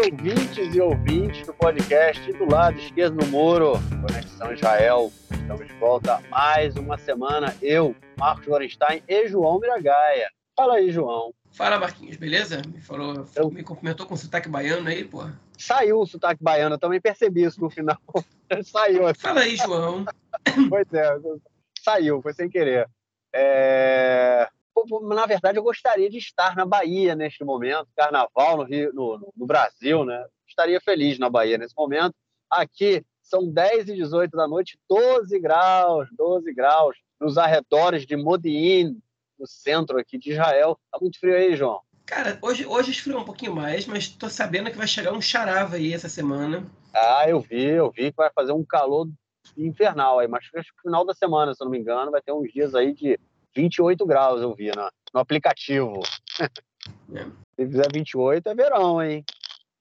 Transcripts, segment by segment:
ouvintes e ouvintes do podcast do lado esquerdo do muro, Conexão Israel. Estamos de volta mais uma semana. Eu, Marcos Lorenstein e João Miragaia. Fala aí, João. Fala, Marquinhos, beleza? Me falou, eu... me cumprimentou com sotaque baiano aí, pô. Saiu o sotaque baiano, eu também percebi isso no final. Saiu. Assim. Fala aí, João. pois é, saiu, foi sem querer. É na verdade, eu gostaria de estar na Bahia neste momento, carnaval no, Rio, no, no, Brasil, né? Estaria feliz na Bahia nesse momento. Aqui são 10 e 18 da noite, 12 graus, 12 graus, nos arredores de Modi'in, no centro aqui de Israel. Tá muito frio aí, João? Cara, hoje, hoje esfriou um pouquinho mais, mas tô sabendo que vai chegar um charava aí essa semana. Ah, eu vi, eu vi que vai fazer um calor infernal aí, mas acho que no final da semana, se eu não me engano, vai ter uns dias aí de 28 graus, eu vi no, no aplicativo. É. Se fizer 28 é verão, hein?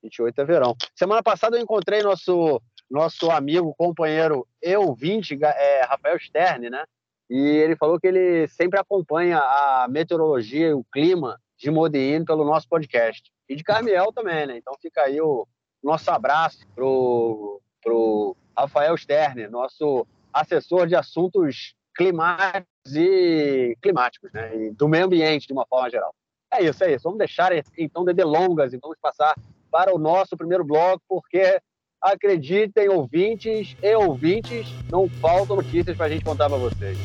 28 é verão. Semana passada eu encontrei nosso nosso amigo, companheiro e ouvinte, é, Rafael Stern, né? E ele falou que ele sempre acompanha a meteorologia e o clima de Modena pelo nosso podcast. E de Carmiel também, né? Então fica aí o nosso abraço pro, pro Rafael Stern, nosso assessor de assuntos climáticos e climáticos, né? E do meio ambiente, de uma forma geral. É isso, é isso. Vamos deixar então de delongas e vamos passar para o nosso primeiro bloco, porque acreditem, ouvintes e ouvintes, não faltam notícias para a gente contar para vocês.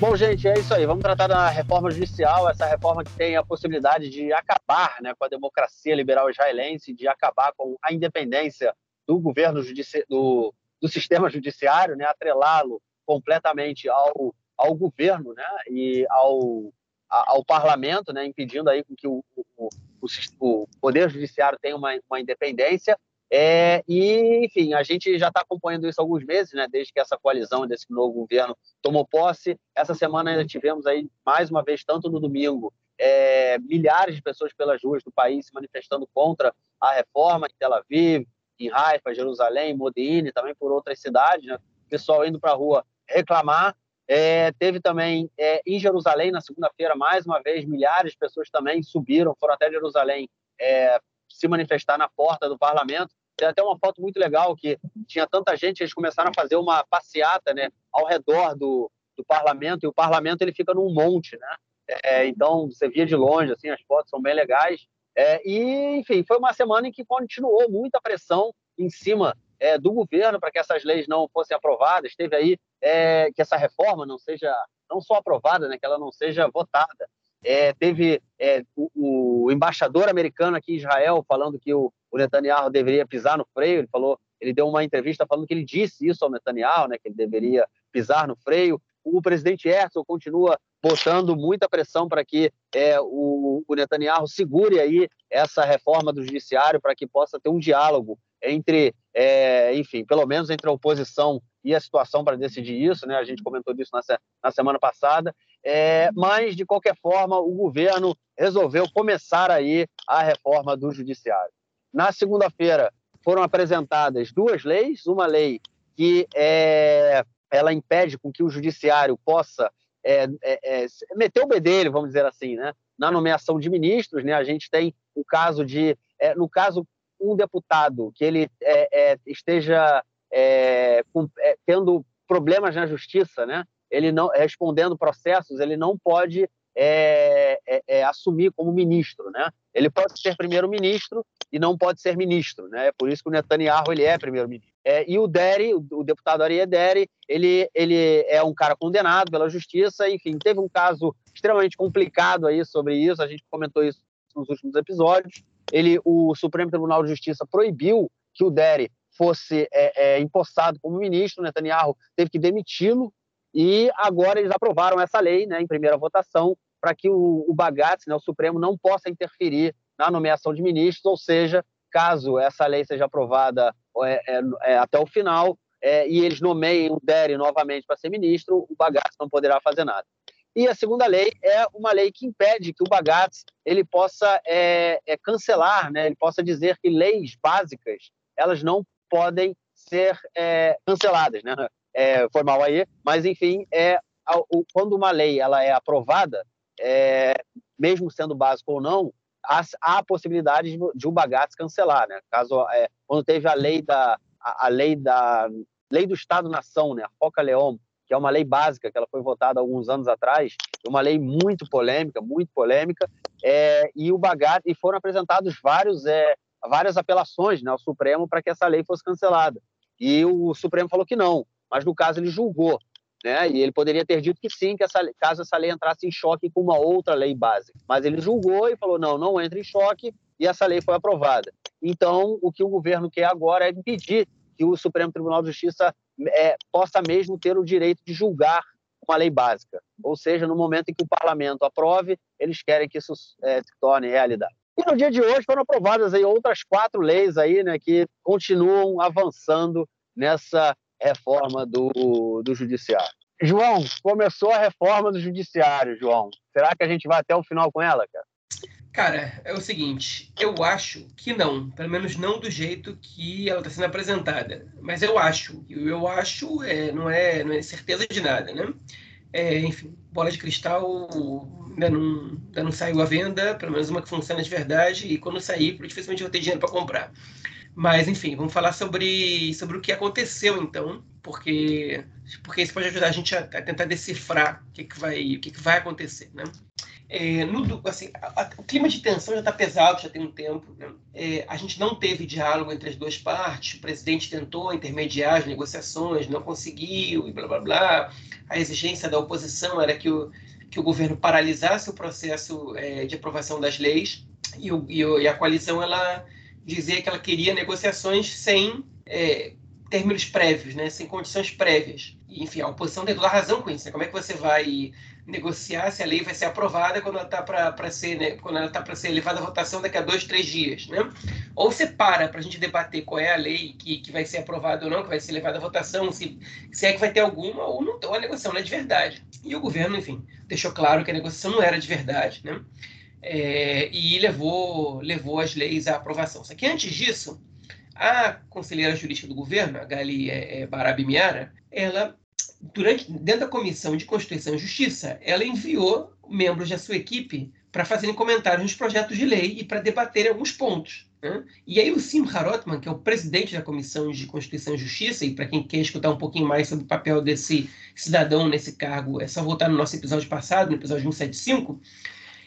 Bom, gente, é isso aí. Vamos tratar da reforma judicial, essa reforma que tem a possibilidade de acabar né, com a democracia liberal israelense, de acabar com a independência do governo judici do, do sistema judiciário, né, atrelá-lo completamente ao, ao governo né, e ao, ao parlamento, né, impedindo aí que o, o, o, o poder judiciário tenha uma, uma independência. É, e, enfim, a gente já está acompanhando isso há alguns meses, né, desde que essa coalizão desse novo governo tomou posse. Essa semana ainda tivemos aí, mais uma vez, tanto no domingo, é, milhares de pessoas pelas ruas do país se manifestando contra a reforma em Tel Aviv, em Haifa, Jerusalém, Modine, também por outras cidades, né? pessoal indo para a rua reclamar. É, teve também é, em Jerusalém, na segunda-feira, mais uma vez, milhares de pessoas também subiram, foram até Jerusalém é, se manifestar na porta do parlamento. Tem até uma foto muito legal que tinha tanta gente, eles começaram a fazer uma passeata né, ao redor do, do parlamento, e o parlamento ele fica num monte, né? É, então, você via de longe, assim, as fotos são bem legais. É, e, enfim, foi uma semana em que continuou muita pressão em cima é, do governo para que essas leis não fossem aprovadas. Teve aí é, que essa reforma não seja não só aprovada, né, que ela não seja votada. É, teve é, o, o, embaixador americano aqui em Israel falando que o, o, Netanyahu deveria pisar no freio. Ele falou, ele deu uma entrevista falando que ele disse isso ao Netanyahu, né, que ele deveria pisar no freio. O presidente Herzog continua botando muita pressão para que é, o, o, Netanyahu segure aí essa reforma do judiciário para que possa ter um diálogo entre, é, enfim, pelo menos entre a oposição e a situação para decidir isso, né? A gente comentou disso na, na semana passada, é, mas de qualquer forma o governo resolveu começar aí a reforma do judiciário. Na segunda-feira foram apresentadas duas leis, uma lei que é, ela impede com que o judiciário possa é, é, é, meter o bedelho, vamos dizer assim, né? na nomeação de ministros. Né? A gente tem o caso de, é, no caso, um deputado que ele é, é, esteja com, tendo problemas na justiça, né? ele não respondendo processos, ele não pode é, é, é, assumir como ministro, né? Ele pode ser primeiro-ministro e não pode ser ministro, né? É por isso que o Netanyahu ele é primeiro-ministro. É, e o Deri, o, deputado Ariel Deri, ele, ele é um cara condenado pela justiça, enfim, teve um caso extremamente complicado aí sobre isso, a gente comentou isso nos últimos episódios. Ele, o Supremo Tribunal de Justiça proibiu que o Deri fosse é, é, empossado como ministro, Netanyahu teve que demiti-lo e agora eles aprovaram essa lei né, em primeira votação para que o, o né, o Supremo, não possa interferir na nomeação de ministros, ou seja, caso essa lei seja aprovada é, é, é, até o final é, e eles nomeiem o Deri novamente para ser ministro, o Bagatz não poderá fazer nada. E a segunda lei é uma lei que impede que o Bagatz ele possa é, é, cancelar, né, ele possa dizer que leis básicas elas não podem ser canceladas, né? É, foi mal aí, mas enfim, é, quando uma lei ela é aprovada, é, mesmo sendo básico ou não, há, há a possibilidade de, o Bagatz cancelar, né? Caso é, quando teve a lei da a, a lei da lei do Estado-nação, né? A Foca Leão, que é uma lei básica que ela foi votada alguns anos atrás, uma lei muito polêmica, muito polêmica, é, e o Bagatz e foram apresentados vários é, várias apelações né, ao Supremo para que essa lei fosse cancelada. E o Supremo falou que não, mas no caso ele julgou. Né? E ele poderia ter dito que sim, que essa, caso essa lei entrasse em choque com uma outra lei básica. Mas ele julgou e falou: não, não entra em choque, e essa lei foi aprovada. Então, o que o governo quer agora é impedir que o Supremo Tribunal de Justiça é, possa mesmo ter o direito de julgar uma lei básica. Ou seja, no momento em que o parlamento aprove, eles querem que isso é, se torne realidade. E no dia de hoje foram aprovadas aí outras quatro leis aí, né, que continuam avançando nessa reforma do, do judiciário. João, começou a reforma do judiciário, João. Será que a gente vai até o final com ela, cara? Cara, é o seguinte, eu acho que não, pelo menos não do jeito que ela está sendo apresentada. Mas eu acho, eu acho, é, não, é, não é certeza de nada, né? É, enfim, bola de cristal ainda não, ainda não saiu à venda, pelo menos uma que funciona de verdade, e quando sair, dificilmente vou ter dinheiro para comprar. Mas, enfim, vamos falar sobre, sobre o que aconteceu, então, porque, porque isso pode ajudar a gente a, a tentar decifrar o que, que, vai, o que, que vai acontecer, né? É, no, assim, a, a, o clima de tensão já está pesado, já tem um tempo. Né? É, a gente não teve diálogo entre as duas partes. O presidente tentou intermediar as negociações, não conseguiu, e blá blá blá. A exigência da oposição era que o, que o governo paralisasse o processo é, de aprovação das leis. E, o, e, o, e, a coalizão ela dizia que ela queria negociações sem é, términos prévios, né? sem condições prévias. E, enfim, a oposição tem toda a razão com isso. Né? Como é que você vai negociar se a lei vai ser aprovada quando ela está para ser, né, quando ela está para ser levada à votação daqui a dois, três dias, né? Ou você para para a gente debater qual é a lei que, que vai ser aprovada ou não, que vai ser levada à votação, se, se é que vai ter alguma ou não, ou a negociação não é de verdade. E o governo, enfim, deixou claro que a negociação não era de verdade, né? É, e levou levou as leis à aprovação. Só que antes disso, a conselheira jurídica do governo, a Gali é, é Barabi Miara, ela durante, dentro da Comissão de Constituição e Justiça, ela enviou membros da sua equipe para fazerem comentários nos projetos de lei e para debaterem alguns pontos. Né? E aí o Simcha Rotman, que é o presidente da Comissão de Constituição e Justiça, e para quem quer escutar um pouquinho mais sobre o papel desse cidadão nesse cargo, é só voltar no nosso episódio passado, no episódio 175,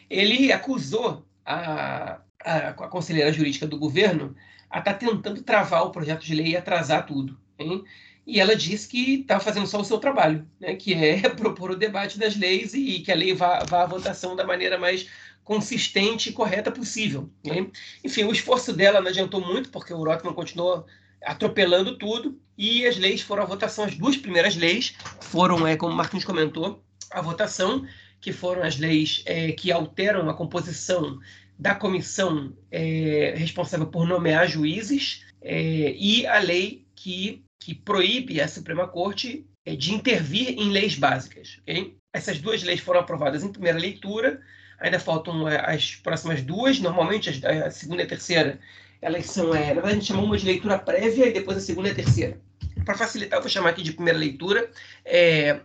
ele acusou a, a, a conselheira jurídica do governo a estar tá tentando travar o projeto de lei e atrasar tudo. Hein? e ela disse que estava fazendo só o seu trabalho, né, que é propor o debate das leis e, que a lei vá, vá à votação da maneira mais consistente e correta possível. Né? Enfim, o esforço dela não adiantou muito, porque o Rotman continuou atropelando tudo, e as leis foram à votação, as duas primeiras leis foram, é, como o Martins comentou, a votação, que foram as leis é, que alteram a composição da comissão é, responsável por nomear juízes, é, e a lei que que proíbe a Suprema Corte é, de intervir em leis básicas. Okay? Essas duas leis foram aprovadas em primeira leitura, ainda faltam é, as próximas duas, normalmente a segunda e a terceira, elas são, é, na verdade a gente chama uma de leitura prévia e depois a segunda e a terceira. Para facilitar, eu vou chamar aqui de primeira leitura. É,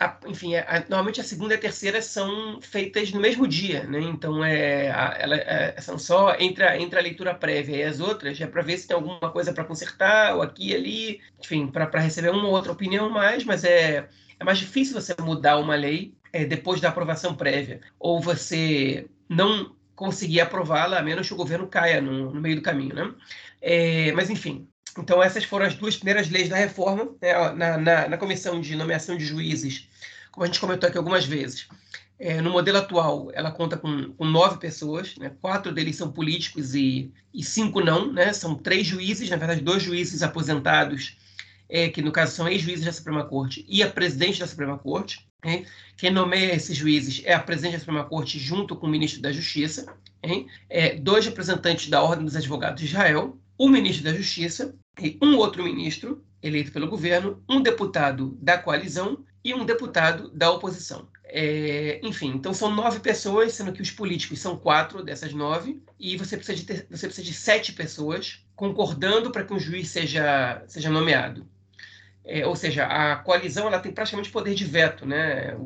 a, enfim, a, normalmente a segunda e a terceira são feitas no mesmo dia, né? Então é, a, ela, é, são só entre a, entre a leitura prévia e as outras, é para ver se tem alguma coisa para consertar, ou aqui e ali, enfim, para receber uma ou outra opinião mais, mas é, é mais difícil você mudar uma lei é, depois da aprovação prévia, ou você não conseguir aprová-la, a menos que o governo caia no, no meio do caminho, né? É, mas enfim, então, essas foram as duas primeiras leis da reforma, né, na, na, na, comissão de nomeação de juízes, como a gente comentou aqui algumas vezes. É, no modelo atual, ela conta com, com nove pessoas, né, quatro deles são políticos e, e cinco não, né, são três juízes, na verdade, dois juízes aposentados, é, que no caso são ex-juízes da Suprema Corte, e a presidente da Suprema Corte. Hein? Quem nomeia esses juízes é a presidente da Suprema Corte junto com o ministro da Justiça. Hein? É, dois representantes da Ordem dos Advogados de Israel, o ministro da Justiça e um outro ministro eleito pelo governo, um deputado da coalizão e um deputado da oposição. É, enfim, então são nove pessoas, sendo que os políticos são quatro dessas nove, e você precisa de, ter, você precisa de sete pessoas concordando para que um juiz seja, seja nomeado. É, ou seja, a coalizão ela tem praticamente poder de veto, né?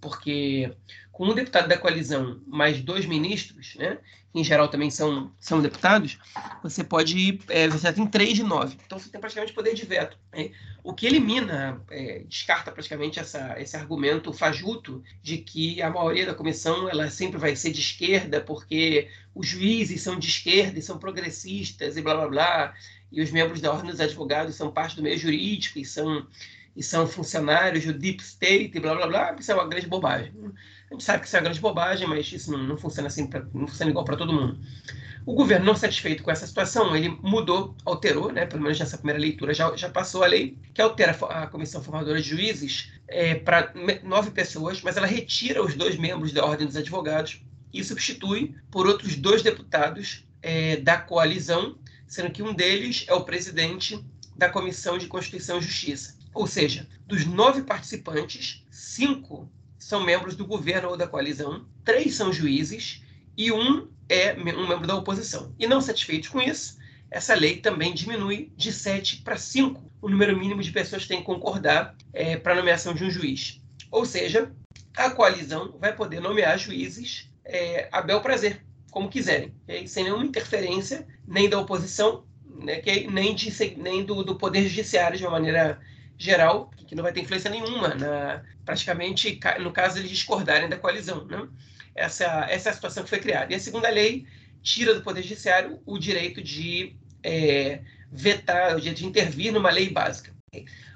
porque com um deputado da coalizão mais dois ministros, né, em geral também são, são deputados, você pode. É, você tem três de nove. Então você tem praticamente poder de veto. Né? O que elimina, é, descarta praticamente essa, esse argumento fajuto de que a maioria da comissão ela sempre vai ser de esquerda, porque os juízes são de esquerda e são progressistas e blá blá blá, e os membros da Ordem dos Advogados são parte do meio jurídico e são e são funcionários do deep state e blá blá blá, isso é uma grande bobagem. A gente sabe que isso é uma grande bobagem, mas isso não, não funciona assim, pra, não funciona igual para todo mundo. O governo, não satisfeito com essa situação, ele mudou, alterou, né, pelo menos nessa primeira leitura já, já passou a lei, que altera a comissão formadora de juízes é, para nove pessoas, mas ela retira os dois membros da Ordem dos Advogados e substitui por outros dois deputados é, da coalizão, sendo que um deles é o presidente da Comissão de Constituição e Justiça. Ou seja, dos nove participantes, cinco são membros do governo ou da coalizão, três são juízes e um é um membro da oposição. E não satisfeitos com isso, essa lei também diminui de sete para cinco o número mínimo de pessoas que têm que concordar é, para a nomeação de um juiz. Ou seja, a coalizão vai poder nomear juízes é, a bel prazer, como quiserem, okay? sem nenhuma interferência nem da oposição, né, okay? nem, de, nem do, do Poder Judiciário de uma maneira geral, que não vai ter influência nenhuma, na, praticamente, no caso eles discordarem da coalizão. Né? Essa, essa é a situação que foi criada. E a segunda lei tira do Poder Judiciário o direito de é, vetar, o direito de intervir numa lei básica.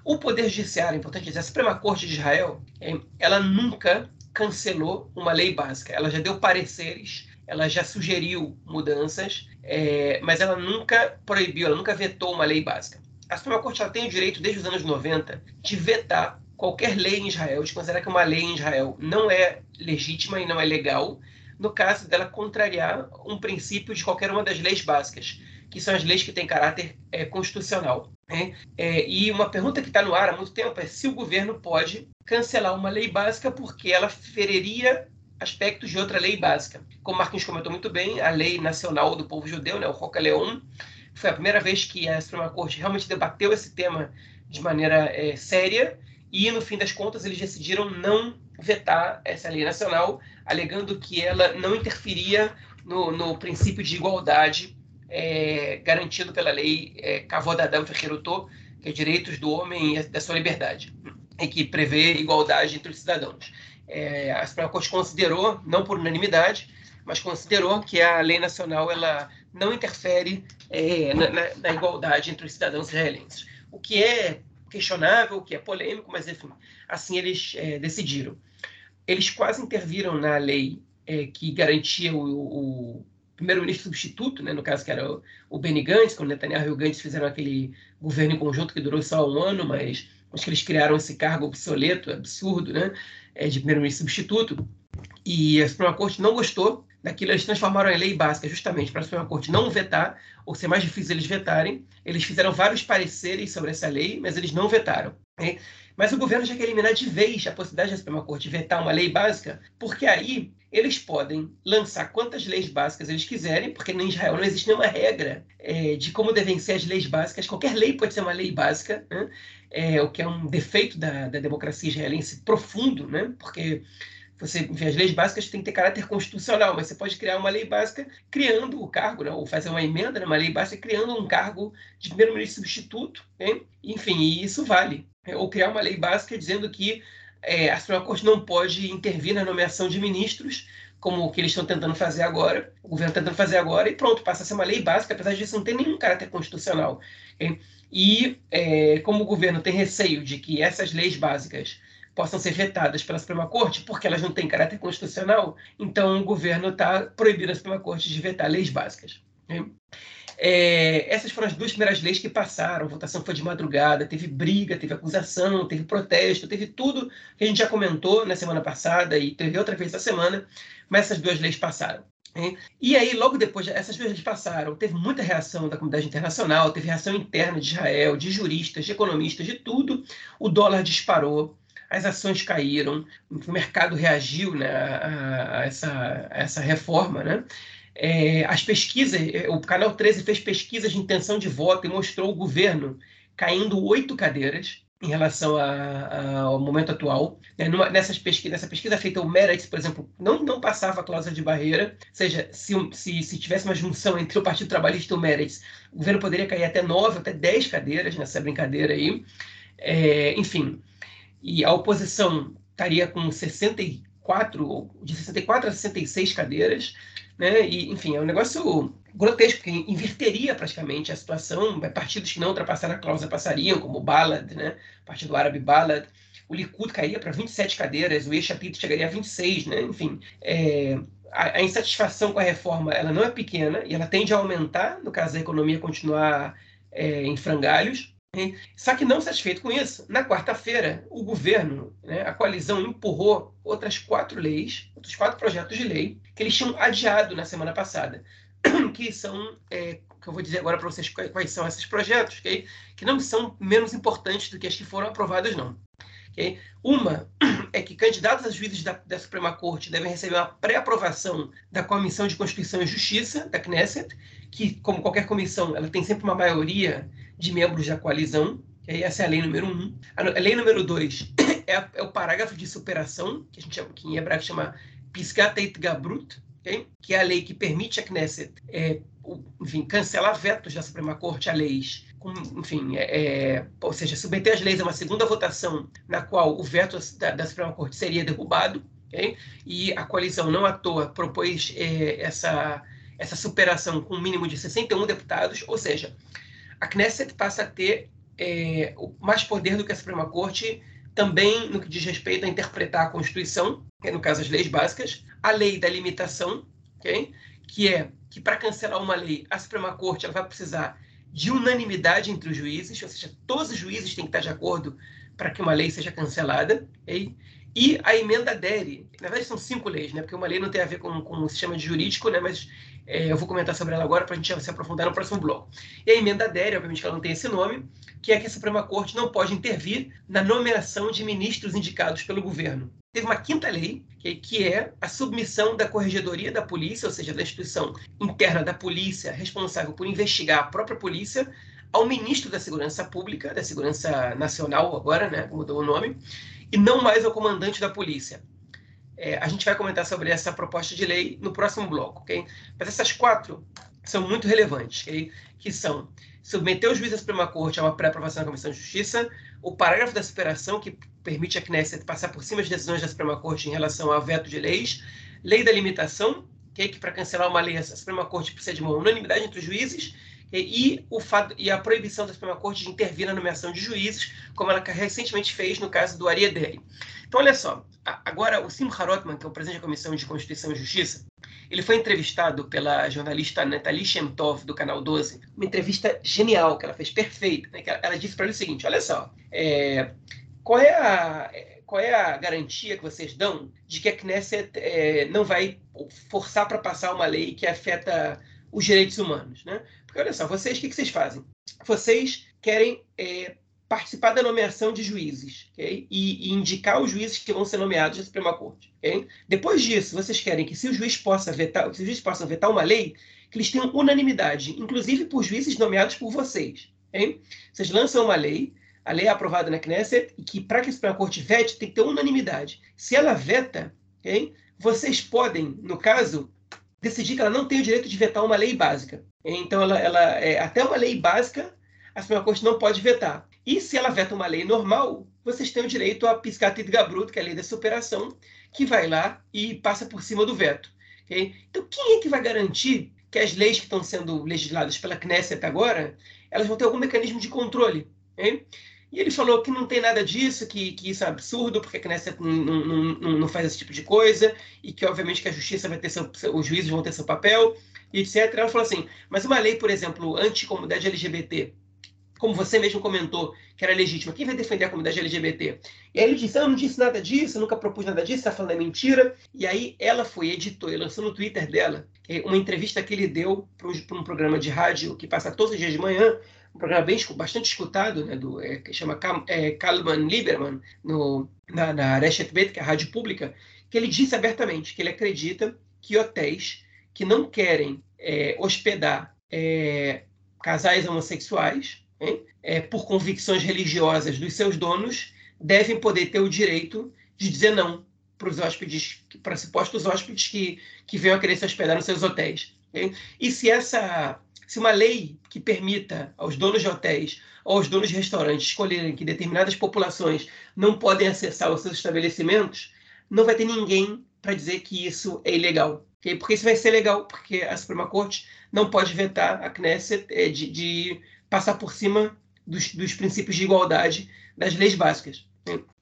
O Poder Judiciário, é importante dizer, a Suprema Corte de Israel, é, ela nunca cancelou uma lei básica. Ela já deu pareceres, ela já sugeriu mudanças, é, mas ela nunca proibiu, ela nunca vetou uma lei básica a Suprema Corte tem o direito, desde os anos 90, de vetar qualquer lei em Israel, de considerar que uma lei em Israel não é legítima e não é legal, no caso dela contrariar um princípio de qualquer uma das leis básicas, que são as leis que têm caráter é, constitucional. Né? É, e uma pergunta que está no ar há muito tempo é se o governo pode cancelar uma lei básica porque ela feriria aspectos de outra lei básica. Como Marquinhos comentou muito bem, a lei nacional do povo judeu, né, o Roca Leon, foi a primeira vez que a Suprema Corte realmente debateu esse tema de maneira é, séria e, no fim das contas, eles decidiram não vetar essa lei nacional, alegando que ela não interferia no, no princípio de igualdade é, garantido pela lei é, Kavod Adam que é direitos do homem e da sua liberdade, e que prevê igualdade entre os cidadãos. É, a Suprema Corte considerou, não por unanimidade, mas considerou que a lei nacional ela não interfere é, na, na, na, igualdade entre os cidadãos israelenses. O que é questionável, o que é polêmico, mas enfim, assim eles é, decidiram. Eles quase interviram na lei é, que garantia o, o primeiro-ministro substituto, né, no caso que era o, o Benny Gantz, quando Netanyahu e o Gantz fizeram aquele governo em conjunto que durou só um ano, mas acho que eles criaram esse cargo obsoleto, absurdo, né, é, de primeiro-ministro substituto. E a Suprema Corte não gostou daquilo, eles transformaram em lei básica justamente para a Suprema Corte não vetar, ou ser mais difícil eles vetarem. Eles fizeram vários pareceres sobre essa lei, mas eles não vetaram. Né? Mas o governo já quer eliminar de vez a possibilidade da Suprema Corte vetar uma lei básica, porque aí eles podem lançar quantas leis básicas eles quiserem, porque em Israel não existe nenhuma regra é, de como devem ser as leis básicas. Qualquer lei pode ser uma lei básica, né? é, o que é um defeito da, da democracia israelense profundo, né? porque você, enfim, as leis básicas têm que ter caráter constitucional, mas você pode criar uma lei básica criando o cargo, né, ou fazer uma emenda numa lei básica criando um cargo de primeiro-ministro substituto, né? enfim, e isso vale. Né? Ou criar uma lei básica dizendo que é, a Suprema Corte não pode intervir na nomeação de ministros, como o que eles estão tentando fazer agora, o governo está tentando fazer agora, e pronto, passa a ser uma lei básica, apesar disso não ter nenhum caráter constitucional. E é, como o governo tem receio de que essas leis básicas possam ser vetadas pela Suprema Corte, porque elas não têm caráter constitucional, então o governo está proibindo a Suprema Corte de vetar leis básicas. Né? É, essas foram as duas primeiras leis que passaram. A votação foi de madrugada, teve briga, teve acusação, teve protesto, teve tudo que a gente já comentou na semana passada e teve outra vez essa semana, mas essas duas leis passaram. Né? E aí, logo depois, essas duas leis passaram, teve muita reação da comunidade internacional, teve reação interna de Israel, de juristas, de economistas, de tudo. O dólar disparou, as ações caíram, o mercado reagiu né, a, essa, a essa reforma. Né? É, as pesquisas, o Canal 13 fez pesquisas de intenção de voto e mostrou o governo caindo oito cadeiras, em relação a, a, ao momento atual. Né? Numa, nessas nessa pesquisa feita, o Meretz, por exemplo, não, não passava a cláusula de barreira, ou seja, se, se, se tivesse uma junção entre o Partido Trabalhista e o Meretz, o governo poderia cair até nove, até dez cadeiras nessa brincadeira aí. É, enfim, e a oposição estaria com 64, de 64 a 66 cadeiras, né? E, enfim, é um negócio grotesco, porque inverteria praticamente a situação. Partidos que não ultrapassaram a cláusula passariam, como o Balad, né? Partido Árabe Balad. O Likud cairia para 27 cadeiras, o Eixapito chegaria a 26, né? Enfim, é, a, a, insatisfação com a reforma ela não é pequena e ela tende a aumentar no caso da economia continuar é, em frangalhos. Só que não satisfeito com isso, na quarta-feira, o governo, né, a coalizão, empurrou outras quatro leis, outros quatro projetos de lei, que eles tinham adiado na semana passada, que são, é, que eu vou dizer agora para vocês quais são esses projetos, okay? que não são menos importantes do que as que foram aprovadas, não. Okay? Uma é que candidatos a juízes da, da Suprema Corte devem receber uma pré-aprovação da Comissão de Constituição e Justiça, da Knesset, que, como qualquer comissão, ela tem sempre uma maioria de membros da coalizão, que essa é a lei número um. A lei número dois é, é o parágrafo de superação, que a gente chama, que em hebraico chama Piscatet Gabrut, okay? que é a lei que permite a Knesset é, enfim, cancelar vetos da Suprema Corte a leis, com, enfim, é, é, ou seja, submeter as leis a uma segunda votação na qual o veto da, da Suprema Corte seria derrubado, okay? e a coalizão não à toa propôs é, essa, essa superação com um mínimo de 61 deputados, ou seja, a Knesset passa a ter é, mais poder do que a Suprema Corte, também no que diz respeito a interpretar a Constituição, que é, no caso as leis básicas, a lei da limitação, okay? que é que para cancelar uma lei, a Suprema Corte ela vai precisar de unanimidade entre os juízes, ou seja, todos os juízes têm que estar de acordo para que uma lei seja cancelada. Okay? E a emenda DERE, na verdade são cinco leis, né? porque uma lei não tem a ver com, com o sistema jurídico, né? mas eu vou comentar sobre ela agora para a gente se aprofundar no próximo bloco. E a emenda DERE, obviamente que ela não tem esse nome, que é que a Suprema Corte não pode intervir na nomeação de ministros indicados pelo governo. Teve uma quinta lei, que é a submissão da Corregedoria da Polícia, ou seja, da instituição interna da polícia responsável por investigar a própria polícia, ao ministro da Segurança Pública, da Segurança Nacional agora, né, mudou o nome, e não mais ao comandante da polícia. É, a gente vai comentar sobre essa proposta de lei no próximo bloco, ok? Mas essas quatro são muito relevantes, okay? que são submeter o juiz da Suprema Corte a uma pré-aprovação da Comissão de Justiça, o parágrafo da superação, que permite a Knesset passar por cima das decisões da Suprema Corte em relação ao veto de leis, lei da limitação, okay? que para cancelar uma lei a Suprema Corte precisa de uma unanimidade entre os juízes, e, o fato, e a proibição da Suprema Corte de intervir na nomeação de juízes, como ela recentemente fez no caso do Ariadne. Então, olha só, agora o Simcha Rotman, que é o presidente da Comissão de Constituição e Justiça, ele foi entrevistado pela jornalista Nathalie Shemtov, do Canal 12, uma entrevista genial, que ela fez perfeita. Né? ela, disse para ele o seguinte, olha só, é, qual, é a, qual é a garantia que vocês dão de que a Knesset é, não vai forçar para passar uma lei que afeta os direitos humanos, né? Porque olha só, vocês, o que, que vocês fazem? Vocês querem é, participar da nomeação de juízes, okay? e, e, indicar os juízes que vão ser nomeados na Suprema Corte. Okay? Depois disso, vocês querem que se o juiz possa vetar, se os juízes possam vetar uma lei, que eles tenham unanimidade, inclusive por juízes nomeados por vocês. Okay? Vocês lançam uma lei, a lei é aprovada na Knesset, e que para que a Suprema Corte vete, tem que ter unanimidade. Se ela veta, vocês podem, no caso, decidir que ela não tem o direito de vetar uma lei básica. Então, ela, ela é, até uma lei básica, a Suprema Corte não pode vetar. E se ela veta uma lei normal, vocês têm o direito a piscatit gabruto, que é a lei da superação, que vai lá e passa por cima do veto. Okay? Então, quem é que vai garantir que as leis que estão sendo legisladas pela Knesset agora, elas vão ter algum mecanismo de controle? Okay? E ele falou que não tem nada disso, que, que isso é absurdo, porque a Knesset não, não, não, não, faz esse tipo de coisa, e que, obviamente, que a justiça vai ter seu, os juízes vão ter seu papel, e etc. Ela falou assim, mas uma lei, por exemplo, anti-comunidade LGBT, como você mesmo comentou, que era legítima, quem vai defender a comunidade LGBT? E aí ele disse, ah, eu não disse nada disso, nunca propus nada disso, está falando é mentira. E aí ela foi, editou e lançou no Twitter dela uma entrevista que ele deu para um programa de rádio que passa todos os dias de manhã, um programa bem, bastante escutado, né, do, é, que chama é, Kalman Lieberman, no, na, na Reshet Bet, que é a rádio pública, que ele disse abertamente que ele acredita que hotéis que não querem é, hospedar é, casais homossexuais, é, por convicções religiosas dos seus donos, devem poder ter o direito de dizer não para os hóspedes, para supostos hóspedes que, que venham a querer se hospedar nos seus hotéis. E se essa se uma lei que permita aos donos de hotéis ou aos donos de restaurantes escolherem que determinadas populações não podem acessar os seus estabelecimentos, não vai ter ninguém para dizer que isso é ilegal. Okay? Porque isso vai ser legal, porque a Suprema Corte não pode vetar a Knesset é, de, de passar por cima dos, dos princípios de igualdade das leis básicas.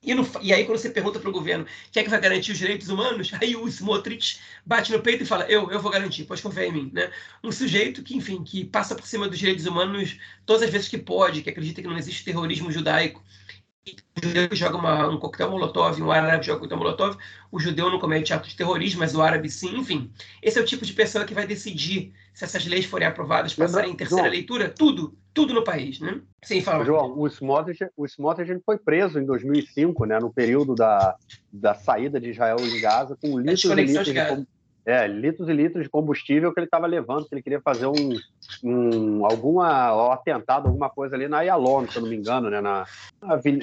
E, no, e, aí, quando você pergunta para o governo quem é que vai garantir os direitos humanos, aí o Smotrich bate no peito e fala: Eu, eu vou garantir, pode confiar em mim. Né? Um sujeito que, enfim, que passa por cima dos direitos humanos todas as vezes que pode, que acredita que não existe terrorismo judaico, o judeu joga uma, um coquetel molotov, um árabe joga um coquetel molotov, o judeu não comete ato de terrorismo, mas o árabe sim, enfim. Esse é o tipo de pessoa que vai decidir se essas leis forem aprovadas, passarem em terceira João, leitura, tudo, tudo no país, né? Sim, fala. João, o Smotrich, o Smotrich foi preso em 2005, né, no período da, da saída de Israel em Gaza, com litros e litros de, de é, litros e litros de combustível que ele estava levando, que ele queria fazer um, um alguma um atentado, alguma coisa ali na Yalom, se eu não me engano, né, na,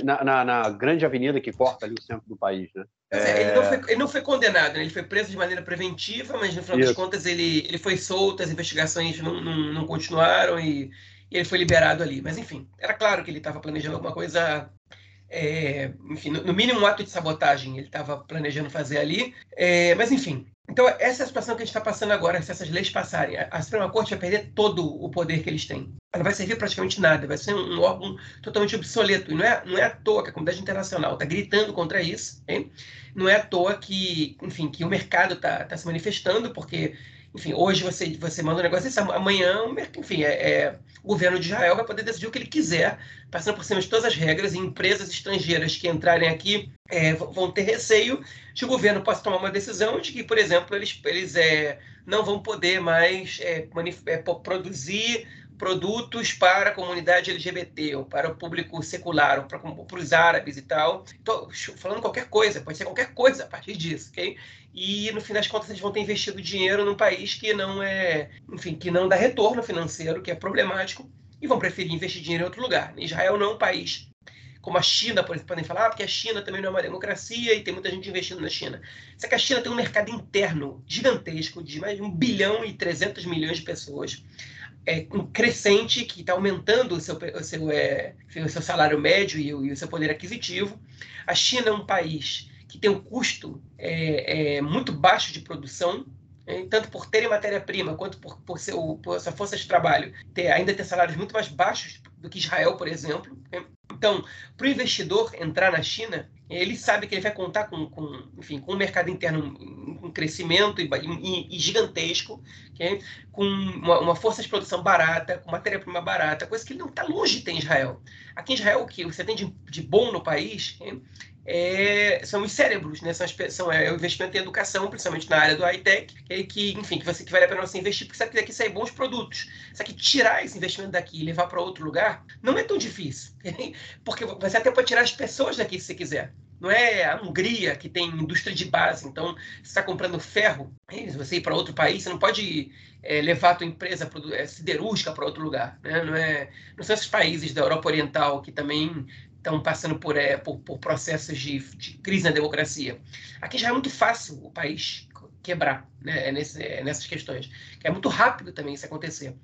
na, na, na grande avenida que corta ali o centro do país, né? É... Ele, não foi, ele, não foi, condenado, né? ele foi preso de maneira preventiva, mas no final Isso. das contas ele, ele foi solto, as investigações não, não, não continuaram e, e, ele foi liberado ali. Mas enfim, era claro que ele estava planejando alguma coisa é, enfim, no, no, mínimo um ato de sabotagem ele estava planejando fazer ali. É, mas enfim, então, essa é a situação que a gente está passando agora. Se essas leis passarem, a Suprema Corte vai perder todo o poder que eles têm. Ela vai servir praticamente nada, vai ser um órgão totalmente obsoleto. E não é, não é à toa que a comunidade internacional está gritando contra isso. Hein? Não é à toa que, enfim, que o mercado está tá se manifestando, porque enfim, hoje você, você manda um negócio desse, amanhã, enfim, é, é, o governo de Israel vai poder decidir o que ele quiser, passando por cima de todas as regras, e empresas estrangeiras que entrarem aqui é, vão ter receio de o governo possa tomar uma decisão de que, por exemplo, eles, eles é, não vão poder mais é, é, produzir produtos para a comunidade LGBT, ou para o público secular, ou para, para os árabes e tal. Estou falando qualquer coisa, pode ser qualquer coisa a partir disso, ok? E no fim das contas eles vão ter investido dinheiro num país que não é, enfim, que não dá retorno financeiro, que é problemático, e vão preferir investir dinheiro em outro lugar. Israel não é um país como a China, por exemplo, podem falar, ah, porque a China também não é uma democracia e tem muita gente investindo na China. Só que a China tem um mercado interno gigantesco de mais de 1 bilhão e 300 milhões de pessoas é, crescente que está aumentando o seu, o, seu, é, o seu salário médio e o, e o, seu poder aquisitivo. A China é um país que tem um custo é, é muito baixo de produção, é, tanto por terem matéria-prima quanto por, por, seu, por sua força de trabalho, ter, ainda ter salários muito mais baixos do que Israel, por exemplo. Né? Então, para o investidor entrar na China, ele sabe que ele vai contar com, com, enfim, com um mercado interno em crescimento e, e, e gigantesco, okay? com uma, uma, força de produção barata, com matéria-prima barata, coisa que ele não está longe de ter em Israel. Aqui em Israel, o que você tem de, de bom no país okay? É, são os cérebros, né? São, as, são é, o investimento em educação, principalmente na área do high-tech, que, que, enfim, que, você, que vale a pena você investir, porque sabe que daqui saem bons produtos. Só que tirar esse investimento daqui e levar para outro lugar não é tão difícil, porque você até pode tirar as pessoas daqui se você quiser. Não é a Hungria que tem indústria de base, então você está comprando ferro, se você ir para outro país, você não pode é, levar a tua empresa é, siderúrgica para outro lugar. Né? Não, é, não são esses países da Europa Oriental que também estão passando por, é, por, por processos de, de, crise na democracia. Aqui já é muito fácil o país quebrar né, é nesse, é, nessas questões. É muito rápido também isso acontecer.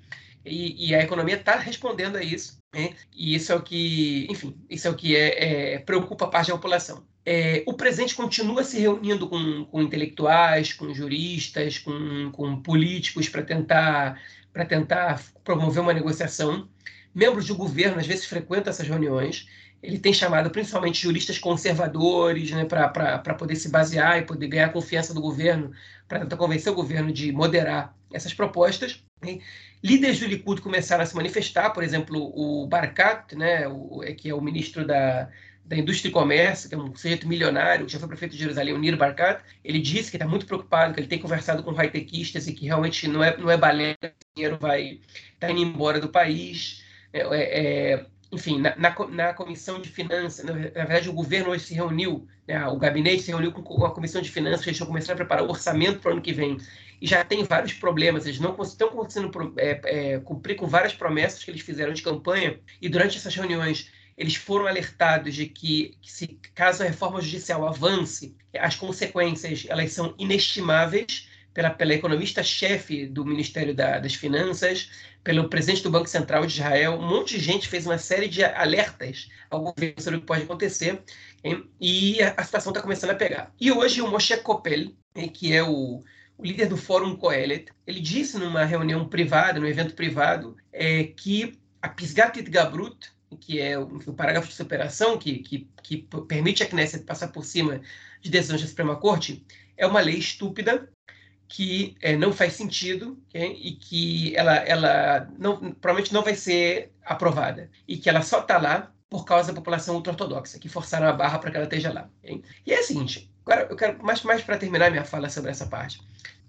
E, e a economia está respondendo a isso. Né? E isso é o que, enfim, isso é o que é, é preocupa a parte da população. É, o presidente continua se reunindo com, com intelectuais, com juristas, com, com políticos para tentar, tentar promover uma negociação. Membros do governo às vezes frequentam essas reuniões ele tem chamado principalmente juristas conservadores né, para poder se basear e poder ganhar a confiança do governo, para tentar convencer o governo de moderar essas propostas. Né? Líderes do Likud começaram a se manifestar, por exemplo, o Barkat, né, o, é, que é o ministro da, da Indústria e Comércio, que é um sujeito milionário, já foi prefeito de Jerusalém, o Nir Barkat, ele disse que está muito preocupado, que ele tem conversado com high-techistas e que realmente não é, não é balé, o dinheiro vai estar tá indo embora do país. É, é, é enfim, na, na, na, comissão de finanças, na, na, verdade o governo hoje se reuniu, né, o gabinete se reuniu com a comissão de finanças, eles estão começando a preparar o orçamento para o ano que vem. e já tem vários problemas. Eles não estão conseguindo é, é, cumprir com várias promessas que eles fizeram de campanha, e durante essas reuniões eles foram alertados de que, que se caso a reforma judicial avance, as consequências elas são inestimáveis pela, pela economista-chefe do Ministério da, das Finanças, pelo presidente do Banco Central de Israel. Um monte de gente fez uma série de alertas ao governo sobre o que pode acontecer, hein? e a, a situação está começando a pegar. E hoje o Moshe Koppel, hein, que é o, o líder do Fórum Coelet, ele disse numa reunião privada, num evento privado, é, que a Pisgatit Gabrut, que é o, o parágrafo de superação que, que, que permite a Knesset passar por cima de decisões da Suprema Corte, é uma lei estúpida que é, não faz sentido okay? e que ela, ela não, provavelmente não vai ser aprovada e que ela só está lá por causa da população ultra-ortodoxa, que forçaram a barra para que ela esteja lá. Okay? E é o seguinte, agora eu quero mais, mais para terminar minha fala sobre essa parte.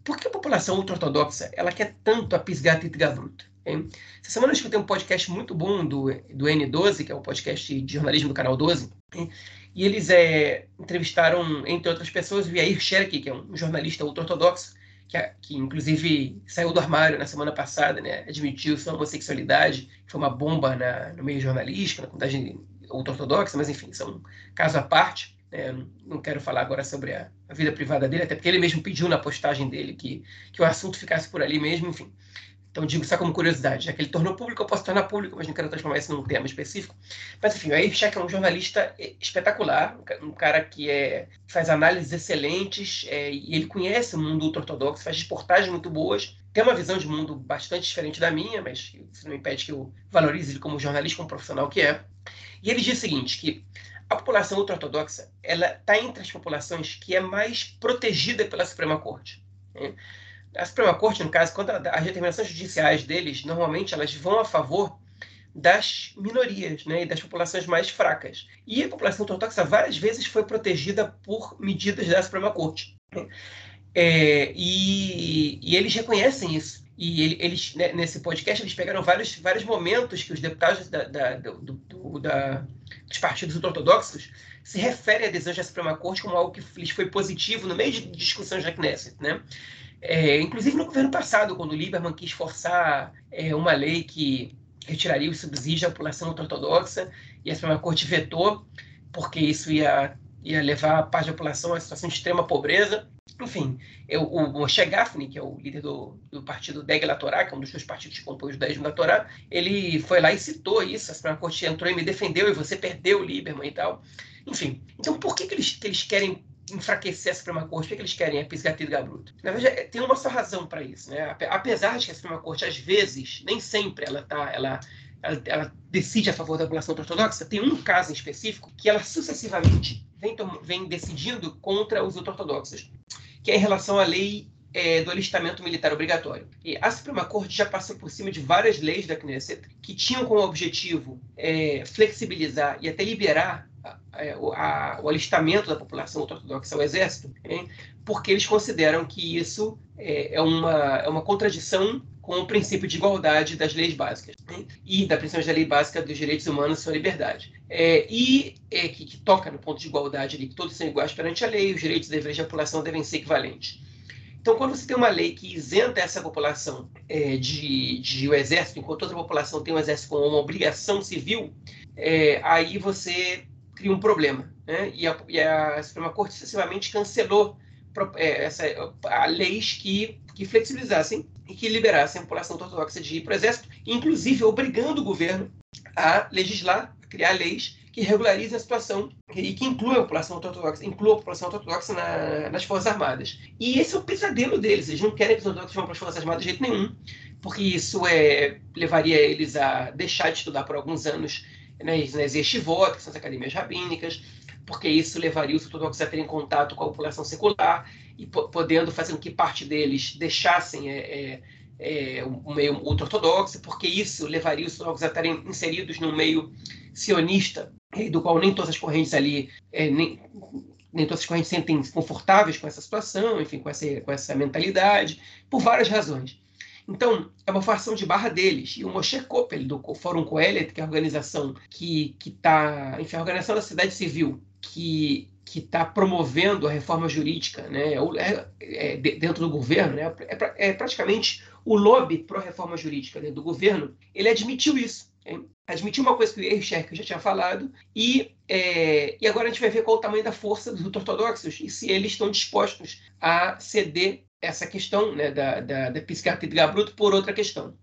Por que a população ultra-ortodoxa ela quer tanto a Pisgat Gavrut? Okay? Essa semana eu escutei um podcast muito bom do, do N12, que é o um podcast de jornalismo do Canal 12, okay? e eles é, entrevistaram, entre outras pessoas, o Yair Cherky, que é um jornalista ultra-ortodoxo, que, que, inclusive saiu do armário na semana passada, né? admitiu sua homossexualidade, foi uma bomba na, no meio jornalístico, na comunidade ultra-ortodoxa, mas enfim, são caso à parte. Né? Não quero falar agora sobre a, a, vida privada dele, até porque ele mesmo pediu na postagem dele que, que o assunto ficasse por ali mesmo, enfim. Então, digo só como curiosidade, já que ele tornou público, eu posso tornar público, mas não quero transformar isso num tema específico. Mas, enfim, o Air Check é um jornalista espetacular, um cara que é, faz análises excelentes, é, e ele conhece o mundo ultra-ortodoxo, faz reportagens muito boas, tem uma visão de mundo bastante diferente da minha, mas isso não impede que eu valorize ele como jornalista, como profissional que é. E ele diz o seguinte, que a população ultra-ortodoxa está entre as populações que é mais protegida pela Suprema Corte. Né? A Suprema Corte, no caso, quando as determinações judiciais deles, normalmente elas vão a favor das minorias né, e das populações mais fracas. E a população ortodoxa várias vezes foi protegida por medidas da Suprema Corte. É, e, e, eles reconhecem isso. E ele, eles, né, nesse podcast, eles pegaram vários, vários momentos que os deputados da, da, do, do, da, dos partidos ortodoxos se referem a decisões da Suprema Corte como algo que lhes foi positivo no meio de discussões da Knesset. Né? É, inclusive no governo passado, quando o Lieberman quis forçar é, uma lei que retiraria os subsídios à população ortodoxa e a Suprema Corte vetou, porque isso ia, ia levar a parte da população uma situação de extrema pobreza. Enfim, eu, o Moshe Gafni, que é o líder do, do partido Degla Torá, que é um dos dois partidos que compõem o judaísmo da Torá, ele foi lá e citou isso, a Suprema Corte entrou e me defendeu, e você perdeu o Lieberman e tal. Enfim, então por que, que, eles, que eles querem enfraquecer a Suprema Corte, o que, eles querem? É pisgatir Gabruto. Na verdade, é, tem uma só razão para isso. Né? Apesar de que a Suprema Corte, às vezes, nem sempre ela tá, ela, ela, ela decide a favor da população ortodoxa, tem um caso em específico que ela sucessivamente vem, vem decidindo contra os ortodoxos, que é em relação à lei é, do alistamento militar obrigatório. E a Suprema Corte já passou por cima de várias leis da Knesset que tinham como objetivo é, flexibilizar e até liberar é, o, a, o alistamento da população ortodoxa ao exército, hein? porque eles consideram que isso é, é, uma, é uma contradição com o princípio de igualdade das leis básicas hein? e da principalmente da lei básica dos direitos humanos e sua liberdade. É, e é, que, que, toca no ponto de igualdade ali, que todos são iguais perante a lei, os direitos e deveres da população devem ser equivalentes. Então, quando você tem uma lei que isenta essa população é, de, de o exército, enquanto outra população tem o exército como uma obrigação civil, é, aí você cria um problema. Né? E, a, e a Suprema Corte sucessivamente cancelou é, essa, leis que, que flexibilizassem e que liberassem a população ortodoxa de ir para o exército, inclusive obrigando o governo a legislar, a criar leis que regularizem a situação e que incluam a população ortodoxa, incluam a população ortodoxa na, nas Forças Armadas. E esse é o pesadelo deles. Eles não querem que os ortodoxos vão para as Forças Armadas de jeito nenhum, porque isso é, levaria eles a deixar de estudar por alguns anos nas, nas yeshivot, que são as academias rabínicas, porque isso levaria os ortodoxos a terem contato com a população secular e podendo fazer com que parte deles deixassem é, é, é, o meio ultra-ortodoxo, porque isso levaria os ortodoxos a estarem inseridos num meio sionista, do qual nem todas as correntes ali, é, nem, nem todas as correntes se sentem confortáveis com essa situação, enfim, com essa, com essa mentalidade, por várias razões. Então, é uma forção de barra deles. E o Moshe Koppel, do Fórum Coelet, que é a organização que está. Enfim, a organização da cidade civil, que que está promovendo a reforma jurídica né, é, é, dentro do governo, né, é, é praticamente o lobby para a reforma jurídica dentro do governo, ele admitiu isso. Hein? Admitiu uma coisa que o Eichert já tinha falado, e, é, e agora a gente vai ver qual o tamanho da força dos ortodoxos e se eles estão dispostos a ceder essa questão né, da, da, da psiquiatria de Gabruto por outra questão.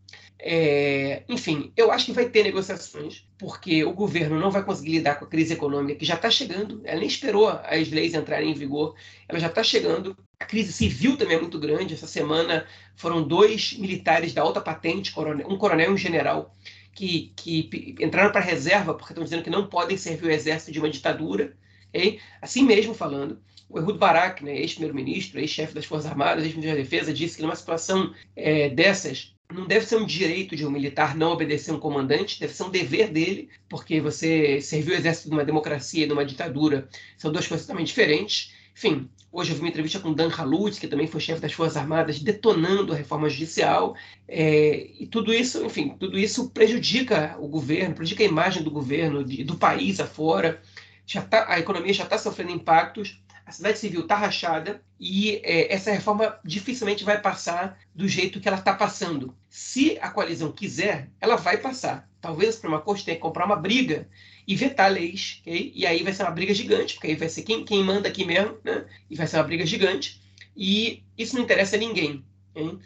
É, enfim, eu acho que vai ter negociações, porque o governo não vai conseguir lidar com a crise econômica que já está chegando. Ela nem esperou as leis entrarem em vigor, ela já está chegando. A crise civil também é muito grande. Essa semana foram dois militares da alta patente, um coronel e um general, que, que entraram para a reserva porque estão dizendo que não podem servir o exército de uma ditadura. Okay? Assim mesmo falando. O Ehud Barak, né, ex-primeiro-ministro, ex-chefe das Forças Armadas, ex-ministro da Defesa, disse que numa situação é, dessas, não deve ser um direito de um militar não obedecer um comandante, deve ser um dever dele, porque você serviu o exército de uma democracia e de uma ditadura são duas coisas totalmente diferentes. Enfim, hoje eu vi uma entrevista com Dan Halutz, que também foi chefe das Forças Armadas, detonando a reforma judicial. É, e tudo isso, enfim, tudo isso prejudica o governo, prejudica a imagem do governo, de, do país afora. Já tá, a economia já está sofrendo impactos a cidade civil está rachada e é, essa reforma dificilmente vai passar do jeito que ela está passando. Se a coalizão quiser, ela vai passar. Talvez a Suprema Corte tenha que comprar uma briga e vetar leis, okay? e aí vai ser uma briga gigante, porque aí vai ser quem, quem manda aqui mesmo, né? e vai ser uma briga gigante, e isso não interessa a ninguém. Hein?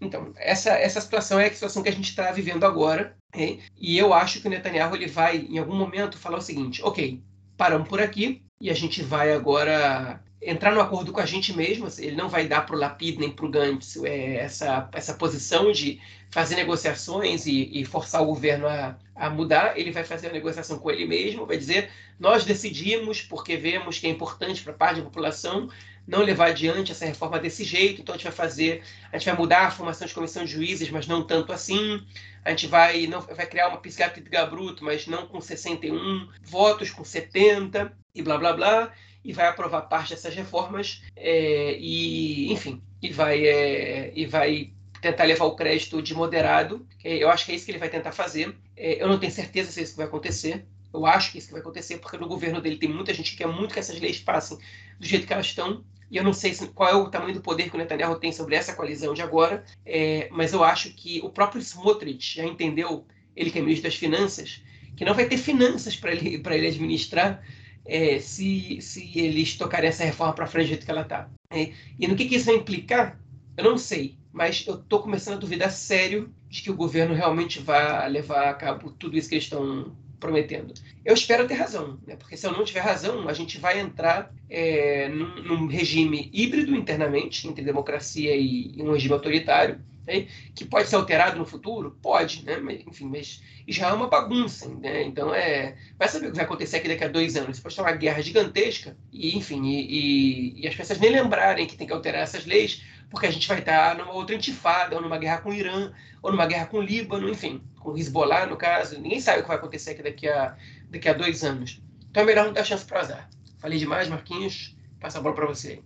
Então, essa, essa situação é a situação que a gente está vivendo agora, hein? e eu acho que o Netanyahu ele vai, em algum momento, falar o seguinte: ok, paramos por aqui, e a gente vai agora entrar no acordo com a gente mesmo. Assim, ele não vai dar para o Lapid nem para o Gantz é, essa, essa posição de fazer negociações e, e forçar o governo a, a, mudar. Ele vai fazer a negociação com ele mesmo, vai dizer: nós decidimos porque vemos que é importante para parte da população não levar adiante essa reforma desse jeito, então a gente vai fazer, a gente vai mudar a formação de comissão de juízes, mas não tanto assim. A gente vai, não, vai criar uma psiquiatria de Gabruto, mas não com 61 votos, com 70 e blá blá blá, e vai aprovar parte dessas reformas é, e, enfim, e vai, é, e vai tentar levar o crédito de moderado. Eu acho que é isso que ele vai tentar fazer. É, eu não tenho certeza se é isso vai acontecer. Eu acho que isso vai acontecer porque no governo dele tem muita gente que quer muito que essas leis passem do jeito que elas estão. E eu não sei qual é o tamanho do poder que o Netanyahu tem sobre essa coalizão de agora, é, mas eu acho que o próprio Smotrich já entendeu, ele que é ministro das Finanças, que não vai ter finanças para ele, ele administrar é, se, se eles tocarem essa reforma para frente do jeito que ela está. É, e no que, que isso vai implicar, eu não sei, mas eu estou começando a duvidar sério de que o governo realmente vai levar a cabo tudo isso que eles estão prometendo. Eu espero ter razão, né? porque se eu não tiver razão, a gente vai entrar é, num, num, regime híbrido internamente, entre democracia e, e um regime autoritário, né? que pode ser alterado no futuro? Pode, né? Mas, enfim, mas já é uma bagunça, né? Então, é, vai saber o que vai acontecer aqui daqui a dois anos. Pode ter uma guerra gigantesca e, enfim, e, e, e as pessoas nem lembrarem que tem que alterar essas leis, porque a gente vai estar numa outra intifada, ou numa guerra com o Irã, ou numa guerra com o Líbano, enfim, com o Hezbollah, no caso. Ninguém sabe o que vai acontecer aqui daqui a, daqui a dois anos. Então é melhor não dar chance para o azar. Falei demais, Marquinhos. Passa a bola para você.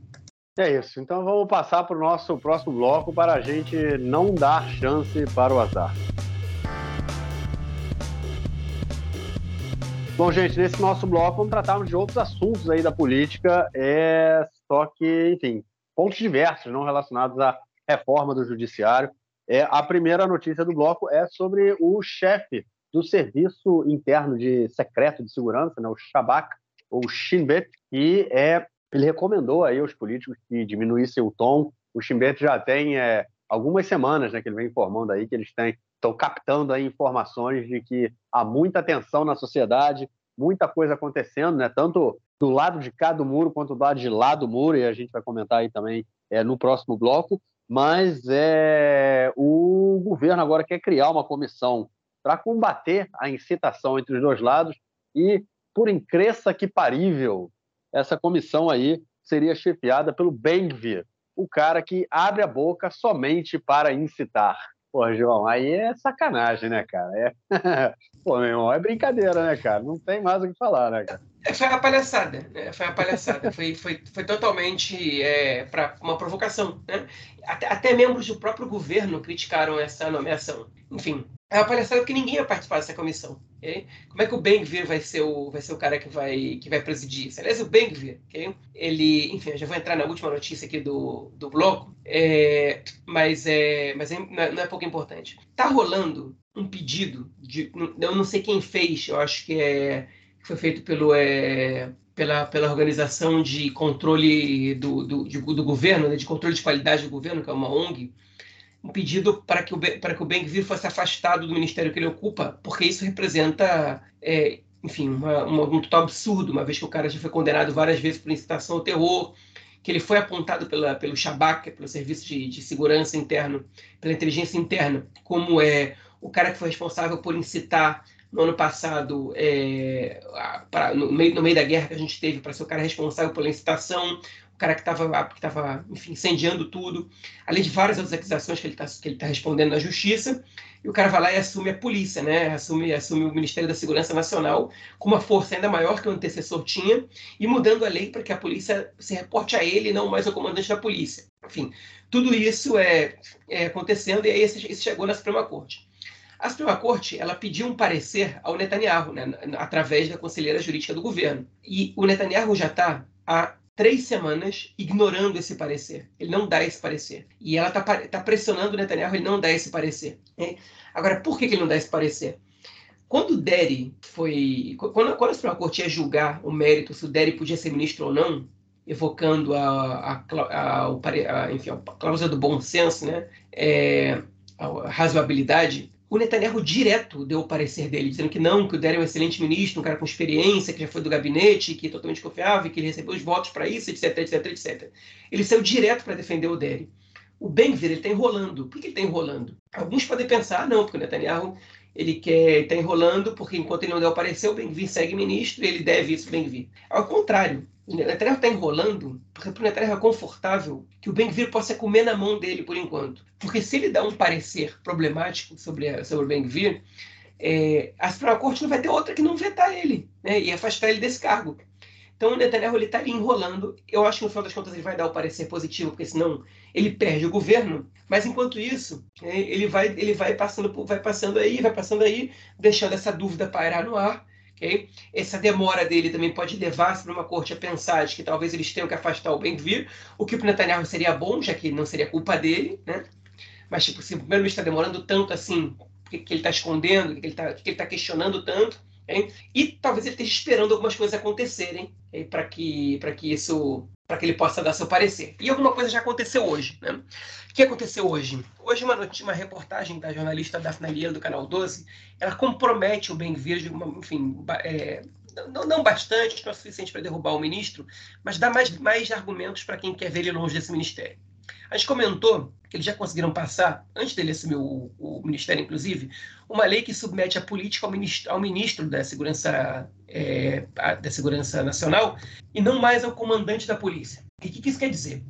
É isso. Então vamos passar para o nosso próximo bloco para a gente não dar chance para o azar. Bom, gente, nesse nosso bloco vamos tratar de outros assuntos aí da política, é... só que, enfim, pontos diversos, não relacionados à reforma do judiciário. É, a primeira notícia do bloco é sobre o chefe do Serviço Interno de Secreto de Segurança, né, o Shabak, ou Shin e é, ele recomendou aí aos políticos que diminuíssem o tom. O Shin Bet já tem é, algumas semanas né, que ele vem informando aí que eles estão captando aí informações de que há muita tensão na sociedade, muita coisa acontecendo, né, tanto do lado de cá do muro quanto do lado de lá do muro, e a gente vai comentar aí também é, no próximo bloco mas é, o governo agora quer criar uma comissão para combater a incitação entre os dois lados e, por incresça que parível, essa comissão aí seria chefiada pelo Ben-Gvir, o cara que abre a boca somente para incitar. Pô, João, aí é sacanagem, né, cara? É... Pô, meu irmão, é brincadeira, né, cara? Não tem mais o que falar, né, cara? É, foi uma palhaçada, né? Foi uma palhaçada. foi, foi, foi totalmente é, para uma provocação, né? Até, até membros do próprio governo criticaram essa nomeação. Enfim, é uma palhaçada porque ninguém vai participar dessa comissão. Okay? Como é que o Ben-Gvir vai ser o, vai ser o cara que vai, que vai presidir isso? Aliás, o Ben-Gvir, okay? ele, enfim, eu já vou entrar na última notícia aqui do, do bloco, é, mas, é, mas é, não, é, não é pouco importante. Tá rolando um pedido, de, eu não sei quem fez, eu acho que, é, que foi feito pelo, é, pela, pela organização de controle do, do, de, do governo, né, de controle de qualidade do governo, que é uma ONG, um pedido para que o para que o Ben-Gvir fosse afastado do ministério que ele ocupa, porque isso representa, é, enfim, uma, uma, um total absurdo, uma vez que o cara já foi condenado várias vezes por incitação ao terror, que ele foi apontado pela, pelo Shabak, pelo Serviço de, de Segurança Interno, pela inteligência interna, como é o cara que foi responsável por incitar no ano passado, é, pra, no, meio, no meio da guerra que a gente teve, para ser o cara responsável pela incitação, o cara que estava que tava, enfim, incendiando tudo, além de várias outras acusações que ele está tá respondendo na justiça, e o cara vai lá e assume a polícia, né? Assume, assume o Ministério da Segurança Nacional com uma força ainda maior que o antecessor tinha, e mudando a lei para que a polícia se reporte a ele, não mais ao comandante da polícia. Enfim, tudo isso é, é acontecendo e aí esse chegou na Suprema Corte. A Suprema Corte ela pediu um parecer ao Netanyahu, né, através da conselheira jurídica do governo. E o Netanyahu já está há três semanas ignorando esse parecer. Ele não dá esse parecer. E ela está tá pressionando o Netanyahu, ele não dá esse parecer. Né? Agora, por que, que ele não dá esse parecer? Quando Deri foi. Quando, quando a Suprema Corte ia julgar o mérito, se o Deri podia ser ministro ou não, evocando a, a, a, a, enfim, a cláusula do bom senso, né? É, a razoabilidade, o Netanyahu direto deu o parecer dele, dizendo que não, que o Deri é um excelente ministro, um cara com experiência, que já foi do gabinete, que é totalmente confiável, que ele recebeu os votos para isso, etc, etc, etc. Ele saiu direto para defender o Deri. O Ben-Gvir, ele está enrolando. Por que ele está enrolando? Alguns podem pensar, não, porque o Netanyahu ele quer está enrolando, porque enquanto ele não deu o parecer, o Ben-Gvir segue ministro e ele deve isso ao Ben-Gvir. Ao contrário, Netanyahu está enrolando porque para o Netanyahu é confortável que o Ben-Gvir possa comer na mão dele por enquanto. Porque se ele dá um parecer problemático sobre, sobre o Ben-Gvir, é, a Suprema Corte não vai ter outra que não vetar ele né, e afastar ele desse cargo. Então o Netanyahu está ali enrolando. Eu acho que no final das contas ele vai dar o parecer positivo, porque senão ele perde o governo. Mas enquanto isso, é, ele vai, ele vai passando, vai passando aí, vai passando aí, deixando essa dúvida pairar no ar Okay? Essa demora dele também pode levar para uma corte a pensar de que talvez eles tenham que afastar o Ben-Gvir, o que para o Netanyahu seria bom, já que não seria culpa dele, né? Mas, tipo, se o primeiro-ministro está demorando tanto assim, o que, que ele está escondendo, o que, ele está tá questionando tanto, okay? e talvez ele esteja esperando algumas coisas acontecerem okay? para que, que isso para que ele possa dar seu parecer. E alguma coisa já aconteceu hoje. Né? O que aconteceu hoje? Hoje uma, notícia, uma reportagem da jornalista Daphne Liel, do Canal 12, ela compromete o Ben-Gvir, enfim, é, não, não, bastante, não é suficiente para derrubar o ministro, mas dá mais, mais argumentos para quem quer ver ele longe desse ministério. A gente comentou que eles já conseguiram passar, antes dele assumir o, o ministério, inclusive, uma lei que submete a política ao ministro, ao ministro da, Segurança, é, da Segurança Nacional e não mais ao comandante da polícia. E o que, que isso quer dizer?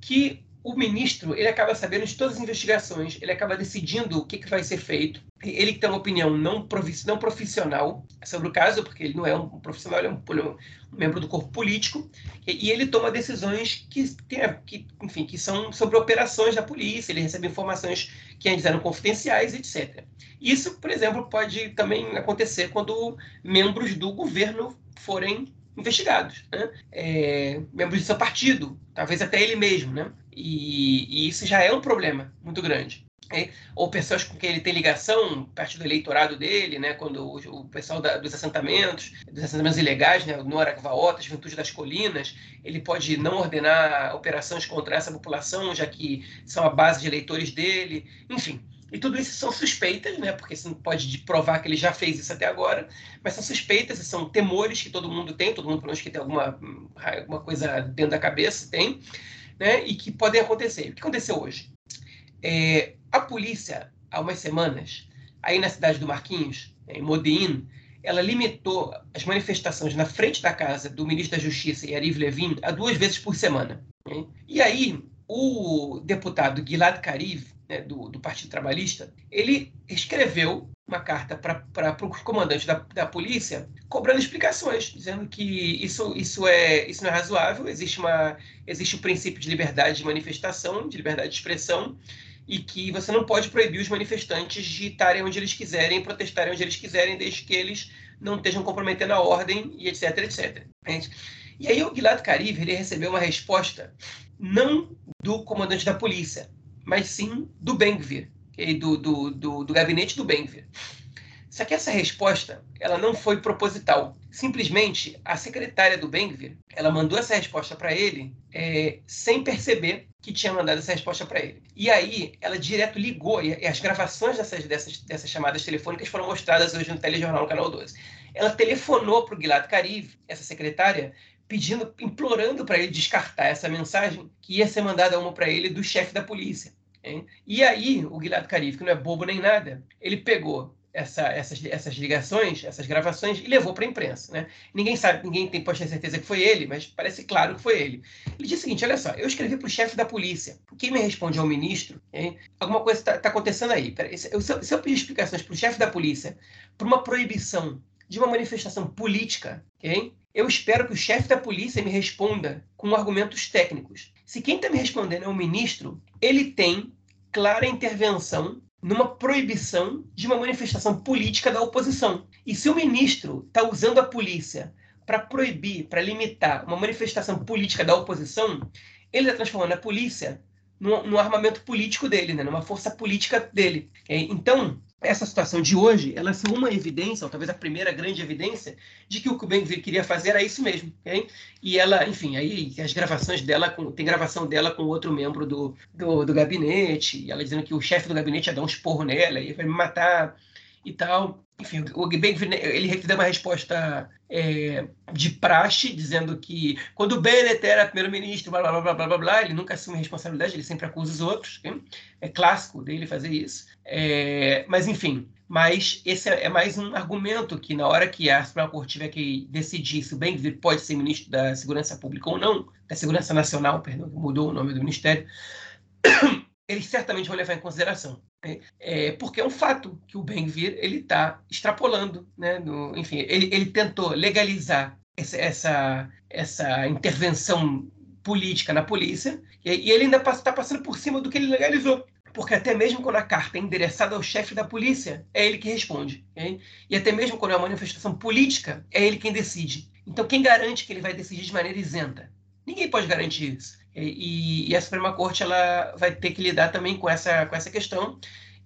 Que o ministro ele acaba sabendo de todas as investigações, ele acaba decidindo o que, que vai ser feito. Ele tem uma opinião não, não profissional sobre o caso, porque ele não é um profissional, ele é um, um membro do corpo político, e, ele toma decisões que, que, enfim, que são sobre operações da polícia, ele recebe informações que antes eram confidenciais, etc. Isso, por exemplo, pode também acontecer quando membros do governo forem investigados, né? é, membros do seu partido, talvez até ele mesmo, né? E, e isso já é um problema muito grande. É, ou pessoas com quem ele tem ligação, parte do eleitorado dele, né, quando o, o pessoal da, dos assentamentos, dos assentamentos ilegais, né, no Aracvaota, Juventude das Colinas, ele pode não ordenar operações contra essa população, já que são a base de eleitores dele, enfim. E tudo isso são suspeitas, né, porque você não pode provar que ele já fez isso até agora, mas são suspeitas são temores que todo mundo tem, todo mundo, pelo menos, que tem alguma, alguma coisa dentro da cabeça, tem, né, e que podem acontecer. O que aconteceu hoje? É, a polícia, há umas semanas, aí na cidade do Marquinhos, em Modin, ela limitou as manifestações na frente da casa do ministro da Justiça, Yariv Levin, a duas vezes por semana. Né? E aí, o deputado Gilad Kariv, né, do, do, Partido Trabalhista, ele escreveu uma carta para o comandante da, da polícia cobrando explicações, dizendo que isso, isso, é, isso não é razoável, existe, uma, existe o princípio de liberdade de manifestação, de liberdade de expressão, e que você não pode proibir os manifestantes de estarem onde eles quiserem, protestarem onde eles quiserem, desde que eles não estejam comprometendo a ordem e etc, etc. E aí o Gilad Caribe ele recebeu uma resposta não do comandante da polícia, mas sim do Bengvir, do, do, do, do gabinete do Bengvir. Só que essa resposta, ela não foi proposital. Simplesmente, a secretária do Bengvir, ela mandou essa resposta para ele é, sem perceber que tinha mandado essa resposta para ele. E aí, ela direto ligou, e as gravações dessas, dessas, dessas chamadas telefônicas foram mostradas hoje no telejornal no Canal 12. Ela telefonou para o Gilad Karif, essa secretária, pedindo, implorando para ele descartar essa mensagem que ia ser mandada uma para ele do chefe da polícia. Hein? E aí, o Gilad Karif, que não é bobo nem nada, ele pegou essa, essas, essas ligações, essas gravações, e levou para a imprensa. Né? Ninguém sabe, ninguém tem, pode ter certeza que foi ele, mas parece claro que foi ele. Ele disse o seguinte: olha só, eu escrevi para o chefe da polícia. Quem me responde é o ministro. Hein? Alguma coisa está tá acontecendo aí. se, eu, se eu pedir explicações para o chefe da polícia por uma proibição de uma manifestação política, okay? Eu espero que o chefe da polícia me responda com argumentos técnicos. Se quem está me respondendo é o ministro, ele tem clara intervenção numa proibição de uma manifestação política da oposição. E se o ministro está usando a polícia para proibir, para limitar uma manifestação política da oposição, ele está transformando a polícia no, no, armamento político dele, né? numa força política dele. Então, essa situação de hoje, ela é uma evidência, ou talvez a primeira grande evidência, de que o que o queria fazer era isso mesmo. Okay? E ela, enfim, aí as gravações dela, com, tem gravação dela com outro membro do, do, do gabinete, ela dizendo que o chefe do gabinete ia dar um esporro nela, e vai me matar e tal. Enfim, o Ben ele deu uma resposta é, de praxe, dizendo que quando o Bennett era primeiro-ministro, blá, blá, blá, blá, blá, blá, ele nunca assume responsabilidade, ele sempre acusa os outros. Hein? É clássico dele fazer isso. É, mas, enfim, mas esse é, mais um argumento que na hora que a Suprema Corte tiver que decidir se o Ben pode ser ministro da Segurança Pública ou não, da Segurança Nacional, perdão, mudou o nome do ministério, eles certamente vão levar em consideração. Né? É, porque é um fato que o Ben-Gvir ele está extrapolando, né? No, enfim, ele, ele tentou legalizar essa, essa, essa intervenção política na polícia e, e ele ainda está passando por cima do que ele legalizou. Porque até mesmo quando a carta é endereçada ao chefe da polícia, é ele que responde. Okay? E até mesmo quando é uma manifestação política, é ele quem decide. Então, quem garante que ele vai decidir de maneira isenta? Ninguém pode garantir isso. E, e, a Suprema Corte ela vai ter que lidar também com essa, com essa questão.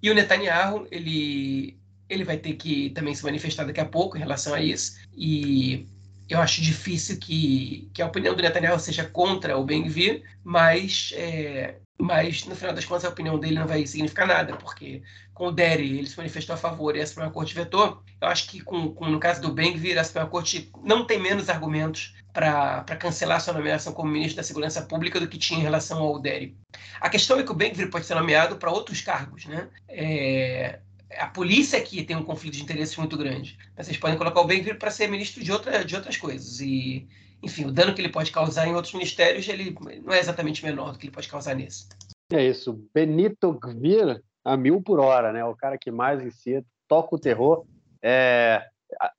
E o Netanyahu, ele, ele vai ter que também se manifestar daqui a pouco em relação a isso. E eu acho difícil que, que a opinião do Netanyahu seja contra o Ben-Gvir, mas, é, mas no final das contas a opinião dele não vai significar nada, porque com o Derry ele se manifestou a favor e a Suprema Corte vetou. Eu acho que com, com no caso do Ben-Gvir, a Suprema Corte não tem menos argumentos para cancelar sua nomeação como ministro da Segurança Pública do que tinha em relação ao Deri. A questão é que o Ben-Gvir pode ser nomeado para outros cargos, né? É, a polícia aqui tem um conflito de interesses muito grande. Mas vocês podem colocar o Ben-Gvir para ser ministro de, outra, de outras coisas. E, enfim, o dano que ele pode causar em outros ministérios ele não é exatamente menor do que ele pode causar nesse. É isso. Benito Gvir a mil por hora, né? O cara que mais incita, toca o terror. É,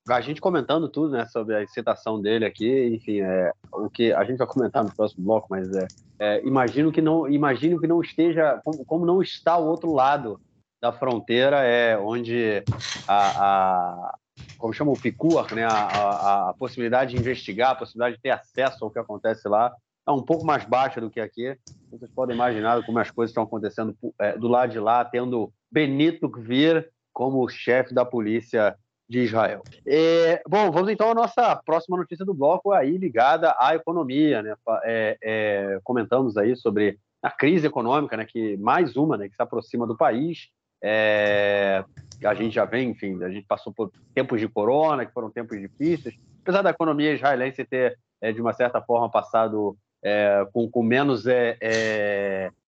a, gente comentando tudo, né, sobre a excitação dele aqui, enfim, é, o que a gente vai comentar no próximo bloco, mas é, é imagino que não, imagino que não esteja, como, como, não está o outro lado da fronteira, é onde a, a como chama o PICUR, né, a, a, a, possibilidade de investigar, a possibilidade de ter acesso ao que acontece lá, é um pouco mais baixa do que aqui. Vocês podem imaginar como as coisas estão acontecendo é, do lado de lá, tendo Benito vir como chefe da polícia de Israel. É, bom, vamos então à nossa próxima notícia do bloco, aí ligada à economia. Né? É, é, comentamos aí sobre a crise econômica, né, que mais uma né, que se aproxima do país. É, a gente já vem, enfim, a gente passou por tempos de corona, que foram tempos difíceis. Apesar da economia israelense ter, é, de uma certa forma, passado é, com, com, menos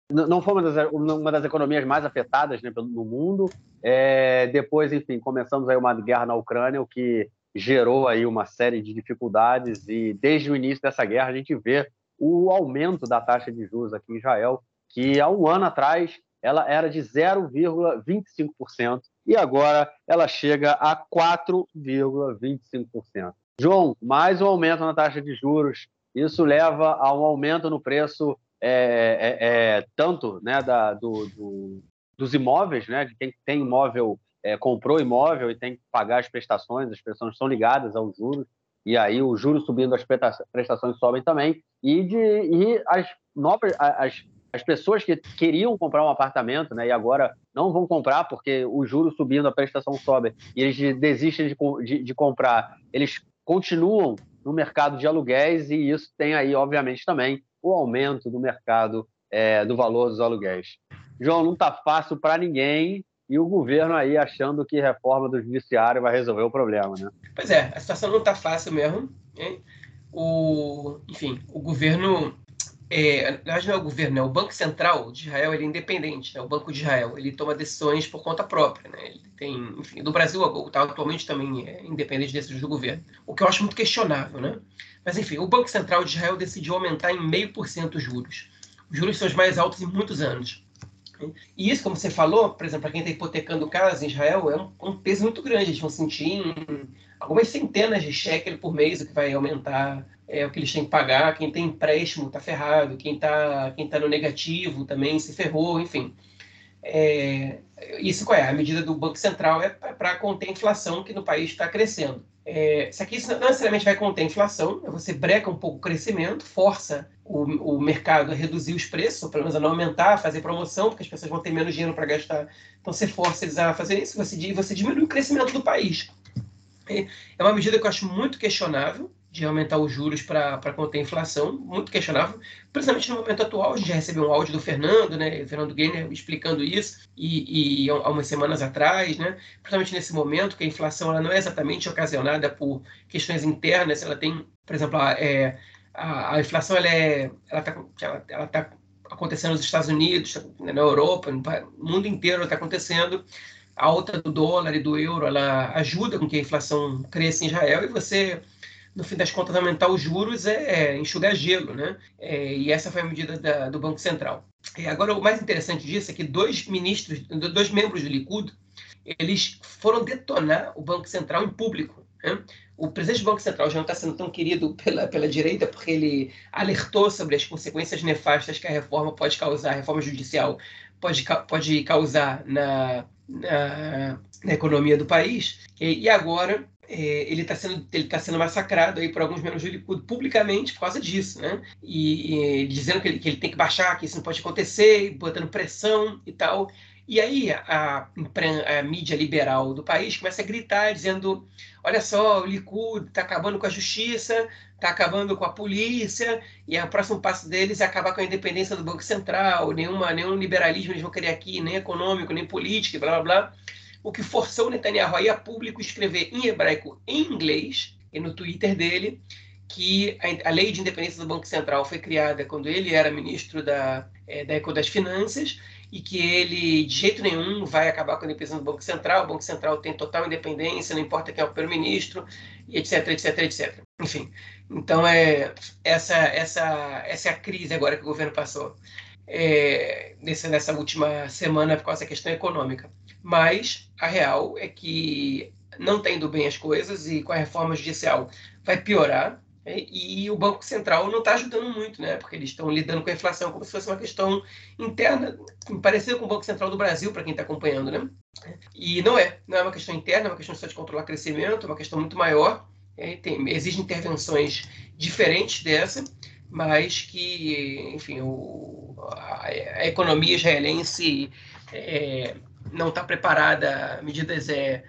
não foi uma das, uma das economias mais afetadas né, no mundo. É, depois, enfim, começamos aí uma guerra na Ucrânia, o que gerou aí uma série de dificuldades e desde o início dessa guerra a gente vê o aumento da taxa de juros aqui em Israel, que há um ano atrás ela era de 0,25% e agora ela chega a 4,25%. João, mais um aumento na taxa de juros, isso leva a um aumento no preço é, é, é, tanto né, da, do, do, dos imóveis, né, de quem tem imóvel, é, comprou imóvel e tem que pagar as prestações, as prestações são ligadas aos juros, e aí os juros subindo, as prestações sobem também, e, de, e as, novas, as, as pessoas que queriam comprar um apartamento né, e agora não vão comprar porque os juros subindo, a prestação sobe, e eles desistem de, de, de comprar, eles continuam no mercado de aluguéis e isso tem aí, obviamente, também o aumento do mercado é, do valor dos aluguéis. João, não está fácil para ninguém e o governo aí achando que reforma do judiciário vai resolver o problema, né? Pois é, a situação não está fácil mesmo. Hein? O, enfim, o governo é, na verdade não é o governo, é o Banco Central de Israel, ele é independente, é o Banco de Israel, ele toma decisões por conta própria, né? Ele tem, enfim, do Brasil tá, atualmente também é independente de decisões do governo, o que eu acho muito questionável, né? Mas enfim, o Banco Central de Israel decidiu aumentar em meio por cento os juros. Os juros são os mais altos em muitos anos. E isso, como você falou, por exemplo, para quem está hipotecando casa em Israel, é um, um, peso muito grande. Eles vão sentir em algumas centenas de shekel por mês, o que vai aumentar é, o que eles têm que pagar. Quem tem empréstimo está ferrado, quem está quem tá no negativo também se ferrou, enfim. É, isso qual é? A medida do Banco Central é para conter a inflação que no país está crescendo. É, isso aqui não necessariamente vai conter a inflação, né? você breca um pouco o crescimento, força o, o mercado a reduzir os preços, ou pelo menos a não aumentar, a fazer promoção, porque as pessoas vão ter menos dinheiro para gastar. Então você força eles a fazer isso, você, você diminui o crescimento do país. É, uma medida que eu acho muito questionável, de aumentar os juros para conter a inflação, muito questionável, principalmente no momento atual. A gente já recebeu um áudio do Fernando, né, o Fernando Gainer, explicando isso, e, e há umas semanas atrás, né, principalmente nesse momento, que a inflação ela não é exatamente ocasionada por questões internas, ela tem, por exemplo, a, é, a, a inflação ela é, ela está ela, ela tá acontecendo nos Estados Unidos, na Europa, no mundo inteiro está acontecendo. A alta do dólar e do euro ela ajuda com que a inflação cresça em Israel e você no fim das contas, aumentar os juros é, é enxugar gelo, né? É, e essa foi a medida da, do Banco Central. E agora, o mais interessante disso é que dois ministros, dois membros do Likud, eles foram detonar o Banco Central em público. Né? O presidente do Banco Central já não está sendo tão querido pela, pela direita porque ele alertou sobre as consequências nefastas que a reforma pode causar, a reforma judicial pode, pode causar na, na, na economia do país. E, e agora é, ele está sendo, ele tá sendo massacrado aí por alguns membros do Likud publicamente por causa disso, né? E, e dizendo que ele, que ele, tem que baixar, que isso não pode acontecer, botando pressão e tal. E aí a, a, mídia liberal do país começa a gritar, dizendo: olha só, o Likud está acabando com a justiça, está acabando com a polícia, e o próximo passo deles é acabar com a independência do Banco Central, nenhuma, nenhum liberalismo eles vão querer aqui, nem econômico, nem político, blá blá blá. O que forçou Netanyahu a público escrever em hebraico em inglês, e no Twitter dele, que a, a, lei de independência do Banco Central foi criada quando ele era ministro da, é, da das Finanças e que ele, de jeito nenhum, vai acabar com a independência do Banco Central. O Banco Central tem total independência, não importa quem é o primeiro-ministro, etc, etc, etc. Enfim, então é essa, essa, essa é a crise agora que o governo passou é, nessa, nessa última semana causa da questão econômica mas a real é que não está indo bem as coisas e com a reforma judicial vai piorar. E o Banco Central não está ajudando muito, né? Porque eles estão lidando com a inflação como se fosse uma questão interna, parecida com o Banco Central do Brasil, para quem está acompanhando, né? E não é, não é uma questão interna, é uma questão só de controlar crescimento, é uma questão muito maior. É, tem, exigem intervenções diferentes dessa, mas que, enfim, o, a, a economia israelense é, não está preparada, medidas é,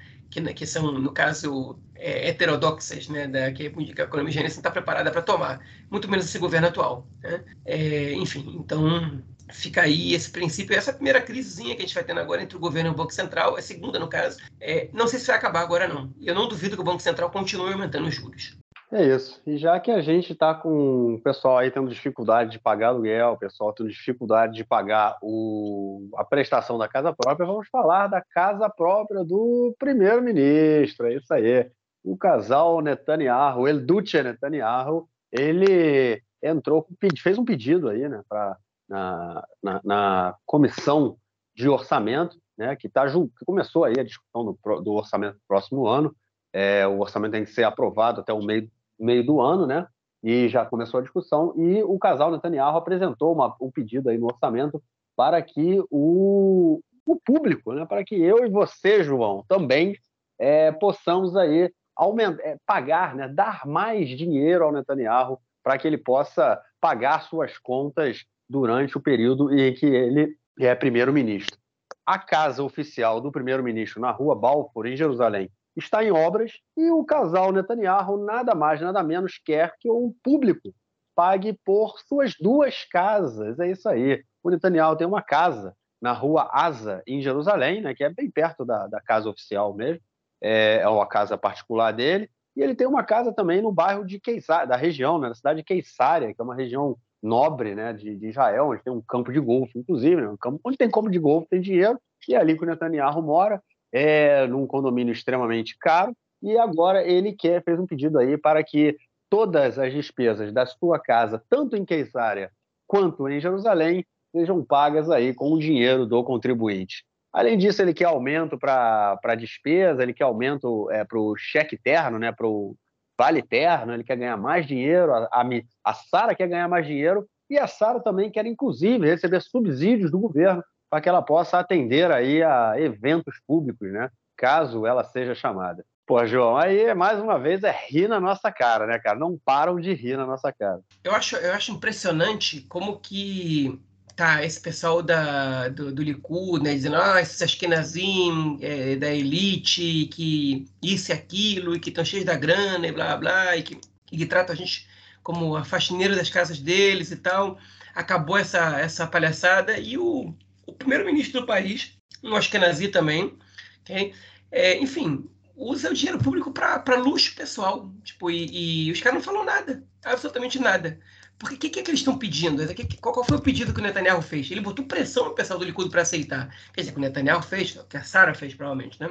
que, que são, no caso, é, heterodoxas, né, da, que a economia israelense não está preparada para tomar, muito menos esse governo atual. Né? É, enfim, então fica aí esse princípio, essa primeira crisezinha que a gente vai tendo agora entre o governo e o Banco Central, a segunda, no caso, é, não sei se vai acabar agora não. Eu não duvido que o Banco Central continue aumentando os juros. É isso. E já que a gente está com o pessoal aí tendo dificuldade de pagar aluguel, o pessoal tendo dificuldade de pagar o, a prestação da casa própria, vamos falar da casa própria do primeiro-ministro. É isso aí. O casal Netanyahu, El Duce Netanyahu, ele entrou, fez um pedido aí, né, pra, na, na, na comissão de orçamento, né, que, tá, que começou aí a discussão do, do orçamento do próximo ano. É, o orçamento tem que ser aprovado até o meio meio do ano, né? e já começou a discussão, e o casal Netanyahu apresentou uma, um pedido aí no orçamento para que o, o público, né, para que eu e você, João, também é, possamos aí aumentar, é, pagar, né, dar mais dinheiro ao Netanyahu para que ele possa pagar suas contas durante o período em que ele é primeiro-ministro. A casa oficial do primeiro-ministro na rua Balfour, em Jerusalém, está em obras e o casal Netanyahu nada mais, nada menos quer que o público pague por suas duas casas. É isso aí. O Netanyahu tem uma casa na rua Asa, em Jerusalém, né, que é bem perto da, da casa oficial mesmo, é, é uma casa particular dele, e ele tem uma casa também no bairro de Queisária, da região, né, na cidade de Queisária, que é uma região nobre né, de, de Israel, onde tem um campo de golfe, inclusive, né, um campo, onde tem campo de golfe tem dinheiro, e é ali que o Netanyahu mora, é num condomínio extremamente caro, e agora ele quer, fez um pedido aí para que todas as despesas da sua casa, tanto em Queisária quanto em Jerusalém, sejam pagas aí com o dinheiro do contribuinte. Além disso, ele quer aumento para a despesa, ele quer aumento é, para o cheque terno, né, para o vale terno, ele quer ganhar mais dinheiro, a, a, a Sara quer ganhar mais dinheiro, e a Sara também quer, inclusive, receber subsídios do governo para que ela possa atender aí a eventos públicos, né, caso ela seja chamada. Pô, João, aí mais uma vez é rir na nossa cara, né, cara? Não param de rir na nossa cara. Eu acho, eu acho impressionante como que tá esse pessoal da, do, do Likud, né, dizendo, ah, esses Ashkenazim é, da elite, que isso e aquilo, e que estão cheios da grana, e blá, blá, e que, e que tratam a gente como a faxineira das casas deles e tal. Acabou essa, essa palhaçada, e o, o primeiro-ministro do país, um Ashkenazi também, okay? É, enfim, usa o dinheiro público para luxo pessoal, tipo, e, e os caras não falam nada, absolutamente nada. Porque o que, que, é que, eles estão pedindo? Qual, qual, foi o pedido que o Netanyahu fez? Ele botou pressão no pessoal do Likud para aceitar. Quer dizer, que o Netanyahu fez, que a Sara fez, provavelmente, né?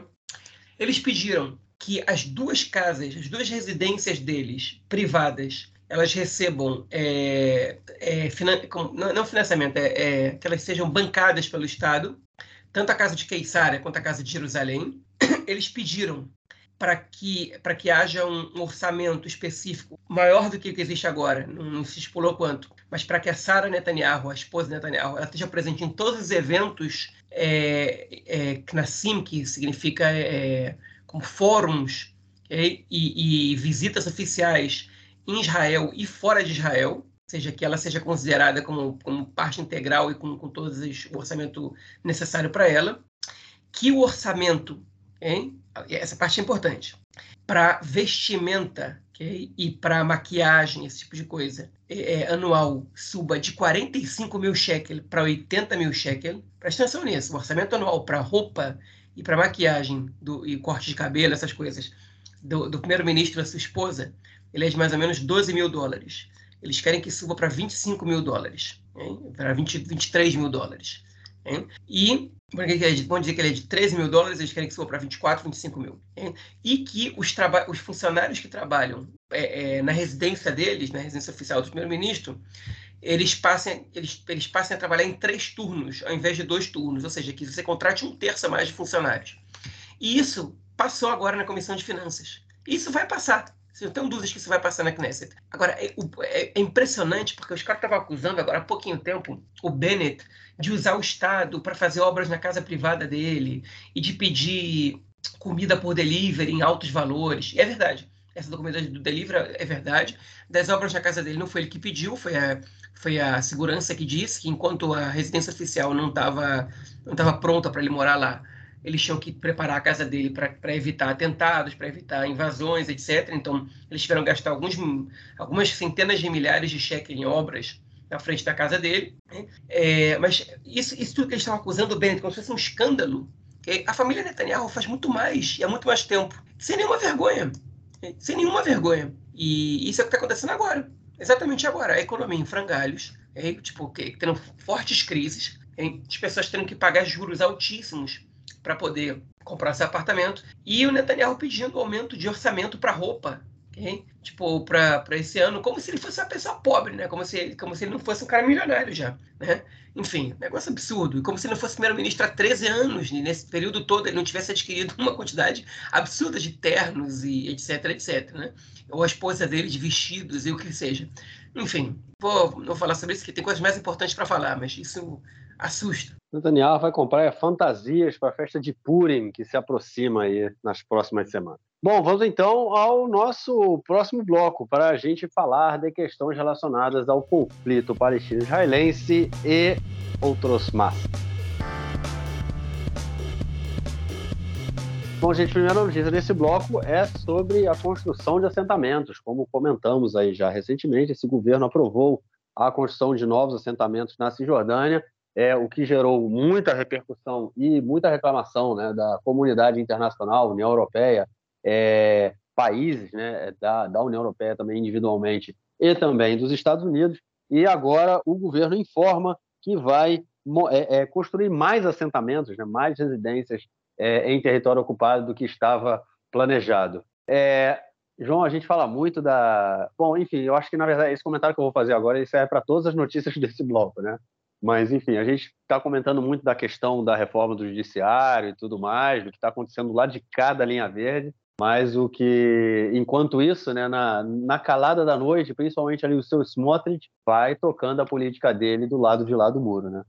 Eles pediram que as duas casas, as duas residências deles, privadas, elas recebam, é, é, finan não, financiamento, é, é, que elas sejam bancadas pelo Estado, tanto a casa de Queisária quanto a casa de Jerusalém. Eles pediram para que, que haja um, orçamento específico maior do que o que existe agora, não, não se estipulou quanto, mas para que a Sara Netanyahu, a esposa de Netanyahu, ela esteja presente em todos os eventos é, é, Knessim, que significa é, como fóruns e, e visitas oficiais em Israel e fora de Israel, seja, que ela seja considerada como, como parte integral e com, com todo o orçamento necessário para ela, que o orçamento hein? essa parte é importante. Para vestimenta okay? e para maquiagem, esse tipo de coisa, é, é, anual suba de 45 mil shekel para 80 mil shekel. Presta atenção nisso. O orçamento anual para roupa e para maquiagem do, e corte de cabelo, essas coisas, do, do primeiro-ministro da sua esposa, ele é de mais ou menos 12 mil dólares. Eles querem que suba para 25 mil dólares, para 23 mil dólares. Hein? E vamos dizer que ele é de 13 mil dólares, eles querem que suba para 24, 25 mil. Hein? E que os, os funcionários que trabalham é, é, na residência deles, na residência oficial do primeiro-ministro, eles passem, eles, eles passem a trabalhar em três turnos, ao invés de dois turnos, ou seja, que você contrate um terço a mais de funcionários. E isso passou agora na Comissão de Finanças. Isso vai passar. Você não tem que isso vai passar na Knesset. Agora, é, é, é impressionante, porque os caras estavam acusando agora há pouquinho tempo o Bennett de usar o Estado para fazer obras na casa privada dele e de pedir comida por delivery em altos valores. E é verdade. Essa documentação do delivery é verdade. Das obras na casa dele não foi ele que pediu, foi a, foi a segurança que disse que enquanto a residência oficial não estava não tava pronta para ele morar lá, eles tinham que preparar a casa dele para evitar atentados, para evitar invasões, etc. Então, eles tiveram que gastar alguns, algumas centenas de milhares de cheques em obras na frente da casa dele. Né? É, mas isso, isso tudo que eles estavam acusando o Bennett como se fosse um escândalo, a família Netanyahu faz muito mais, e há muito mais tempo, sem nenhuma vergonha. Sem nenhuma vergonha. E isso é o que está acontecendo agora. Exatamente agora. A economia em frangalhos, é, tipo, tendo fortes crises, as pessoas tendo que pagar juros altíssimos para poder comprar esse apartamento. E o Netanyahu pedindo aumento de orçamento para roupa. Okay? Tipo, para esse ano, como se ele fosse uma pessoa pobre, né? Como se, como se ele não fosse um cara milionário já, né? Enfim, negócio absurdo. Como se ele não fosse primeiro-ministro há 13 anos, e nesse período todo ele não tivesse adquirido uma quantidade absurda de ternos e etc, etc, né? Ou a esposa dele de vestidos e o que seja. Enfim, vou, vou falar sobre isso, que tem coisas mais importantes para falar, mas isso assusta. Netanyahu vai comprar fantasias para a festa de Purim, que se aproxima aí nas próximas semanas. Bom, vamos então ao nosso próximo bloco para a gente falar de questões relacionadas ao conflito palestino-israelense e outros mais. Bom, gente, a primeira notícia desse bloco é sobre a construção de assentamentos. Como comentamos aí já recentemente, esse governo aprovou a construção de novos assentamentos na Cisjordânia é o que gerou muita repercussão e muita reclamação né, da comunidade internacional, União Europeia, é, países né, da, da União Europeia também individualmente e também dos Estados Unidos. E agora o governo informa que vai é, é, construir mais assentamentos, né, mais residências é, em território ocupado do que estava planejado. É, João, a gente fala muito da. Bom, enfim, eu acho que na verdade esse comentário que eu vou fazer agora isso é para todas as notícias desse bloco, né? Mas, enfim, a gente está comentando muito da questão da reforma do judiciário e tudo mais, do que está acontecendo lá de cada linha verde. Mas o que, enquanto isso, né, na, na calada da noite, principalmente ali o seu Smotrich, vai tocando a política dele do lado de lá do muro, né?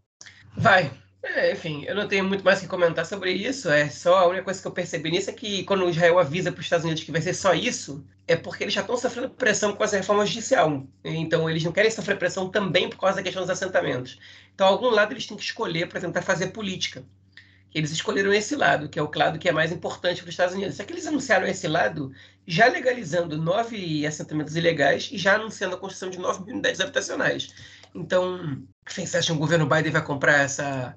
Vai, é, enfim, eu não tenho muito mais que comentar sobre isso. É só a única coisa que eu percebi nisso é que quando o Israel avisa para os Estados Unidos que vai ser só isso, é porque eles já estão sofrendo pressão com essa reforma judicial. Então eles não querem sofrer pressão também por causa da questão dos assentamentos. Então, algum lado eles têm que escolher para tentar fazer política. Eles escolheram esse lado, que é o lado que é mais importante para os Estados Unidos. Só que eles anunciaram esse lado já legalizando nove assentamentos ilegais e já anunciando a construção de nove unidades habitacionais. Então, você acha que o governo Biden vai comprar essa,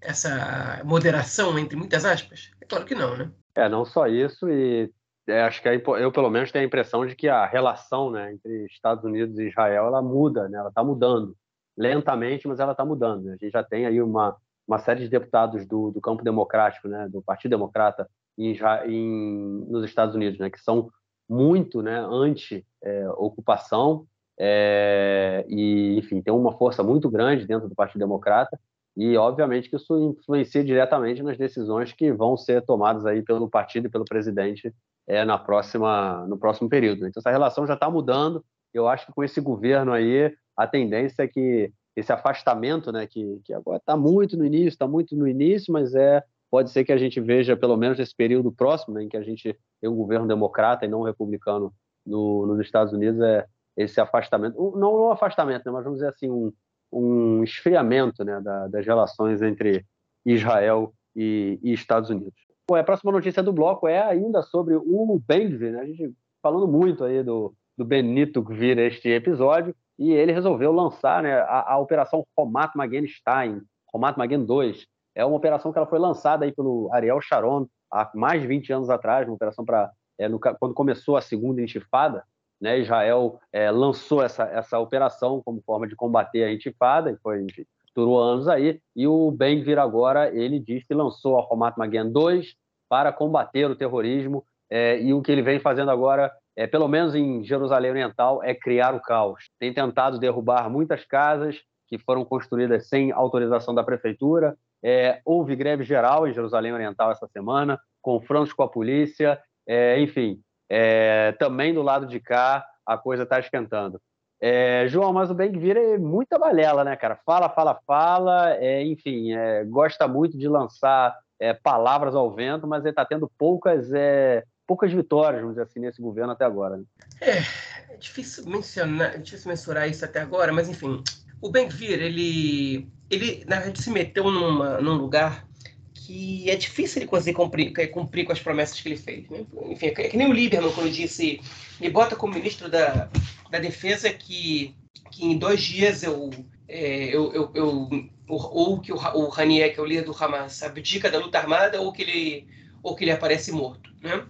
essa moderação, entre muitas aspas? É claro que não, né? É, não só isso, e é, acho que eu, pelo menos, tenho a impressão de que a relação né, entre Estados Unidos e Israel ela muda, né, ela está mudando. Lentamente, mas ela está mudando. A gente já tem aí uma, uma série de deputados do, do campo democrático, né, do Partido Democrata, em, em, nos Estados Unidos, né, que são muito né, anti-ocupação, é, e, enfim, tem uma força muito grande dentro do Partido Democrata, e obviamente que isso influencia diretamente nas decisões que vão ser tomadas aí pelo partido e pelo presidente é, na próxima no próximo período. Então essa relação já está mudando. Eu acho que com esse governo aí a tendência é que esse afastamento, né, que, que agora está muito no início, está muito no início, mas é pode ser que a gente veja pelo menos esse período próximo, né, em que a gente tem um governo democrata e não republicano no, nos Estados Unidos, é esse afastamento, não, não afastamento, né, mas vamos dizer assim um um esfriamento né, da, das relações entre Israel e, e Estados Unidos. Bom, a próxima notícia do bloco é ainda sobre o Ben-Gvir, né? a gente falando muito aí do, do Benito Gvir este episódio, e ele resolveu lançar né, a, a operação Romat Magen Stein, Romat Magen 2. É uma operação que ela foi lançada aí pelo Ariel Sharon há mais de 20 anos atrás, uma operação para é, quando começou a segunda intifada, né, Israel é, lançou essa, essa operação como forma de combater a intifada, e foi, enfim, durou anos aí, e o Ben Gvir agora, ele diz que lançou a Romat Magen 2 para combater o terrorismo, é, e o que ele vem fazendo agora, é, pelo menos em Jerusalém Oriental, é criar o caos. Tem tentado derrubar muitas casas que foram construídas sem autorização da prefeitura, é, houve greve geral em Jerusalém Oriental essa semana, confrontos com a polícia, é, enfim, é, também do lado de cá a coisa está esquentando. É, João, mas o Ben Gvir é muita balela, né, cara? Fala, fala, fala, é, enfim, é, gosta muito de lançar é, palavras ao vento, mas ele está tendo poucas, é, poucas vitórias, vamos dizer assim, nesse governo até agora. Né? É, é difícil mencionar, difícil mensurar isso até agora, mas enfim, o Gvir, ele, ele na verdade se meteu numa, num lugar que é difícil ele conseguir cumprir, é, cumprir com as promessas que ele fez. Né? Enfim, é que nem o Lieberman, quando disse, me bota como ministro da, da Defesa que, que em dois dias eu, é, eu, eu, eu ou que o, o Ranier, que é o líder do Hamas, abdica da luta armada, ou que ele, ou que ele aparece morto. Né?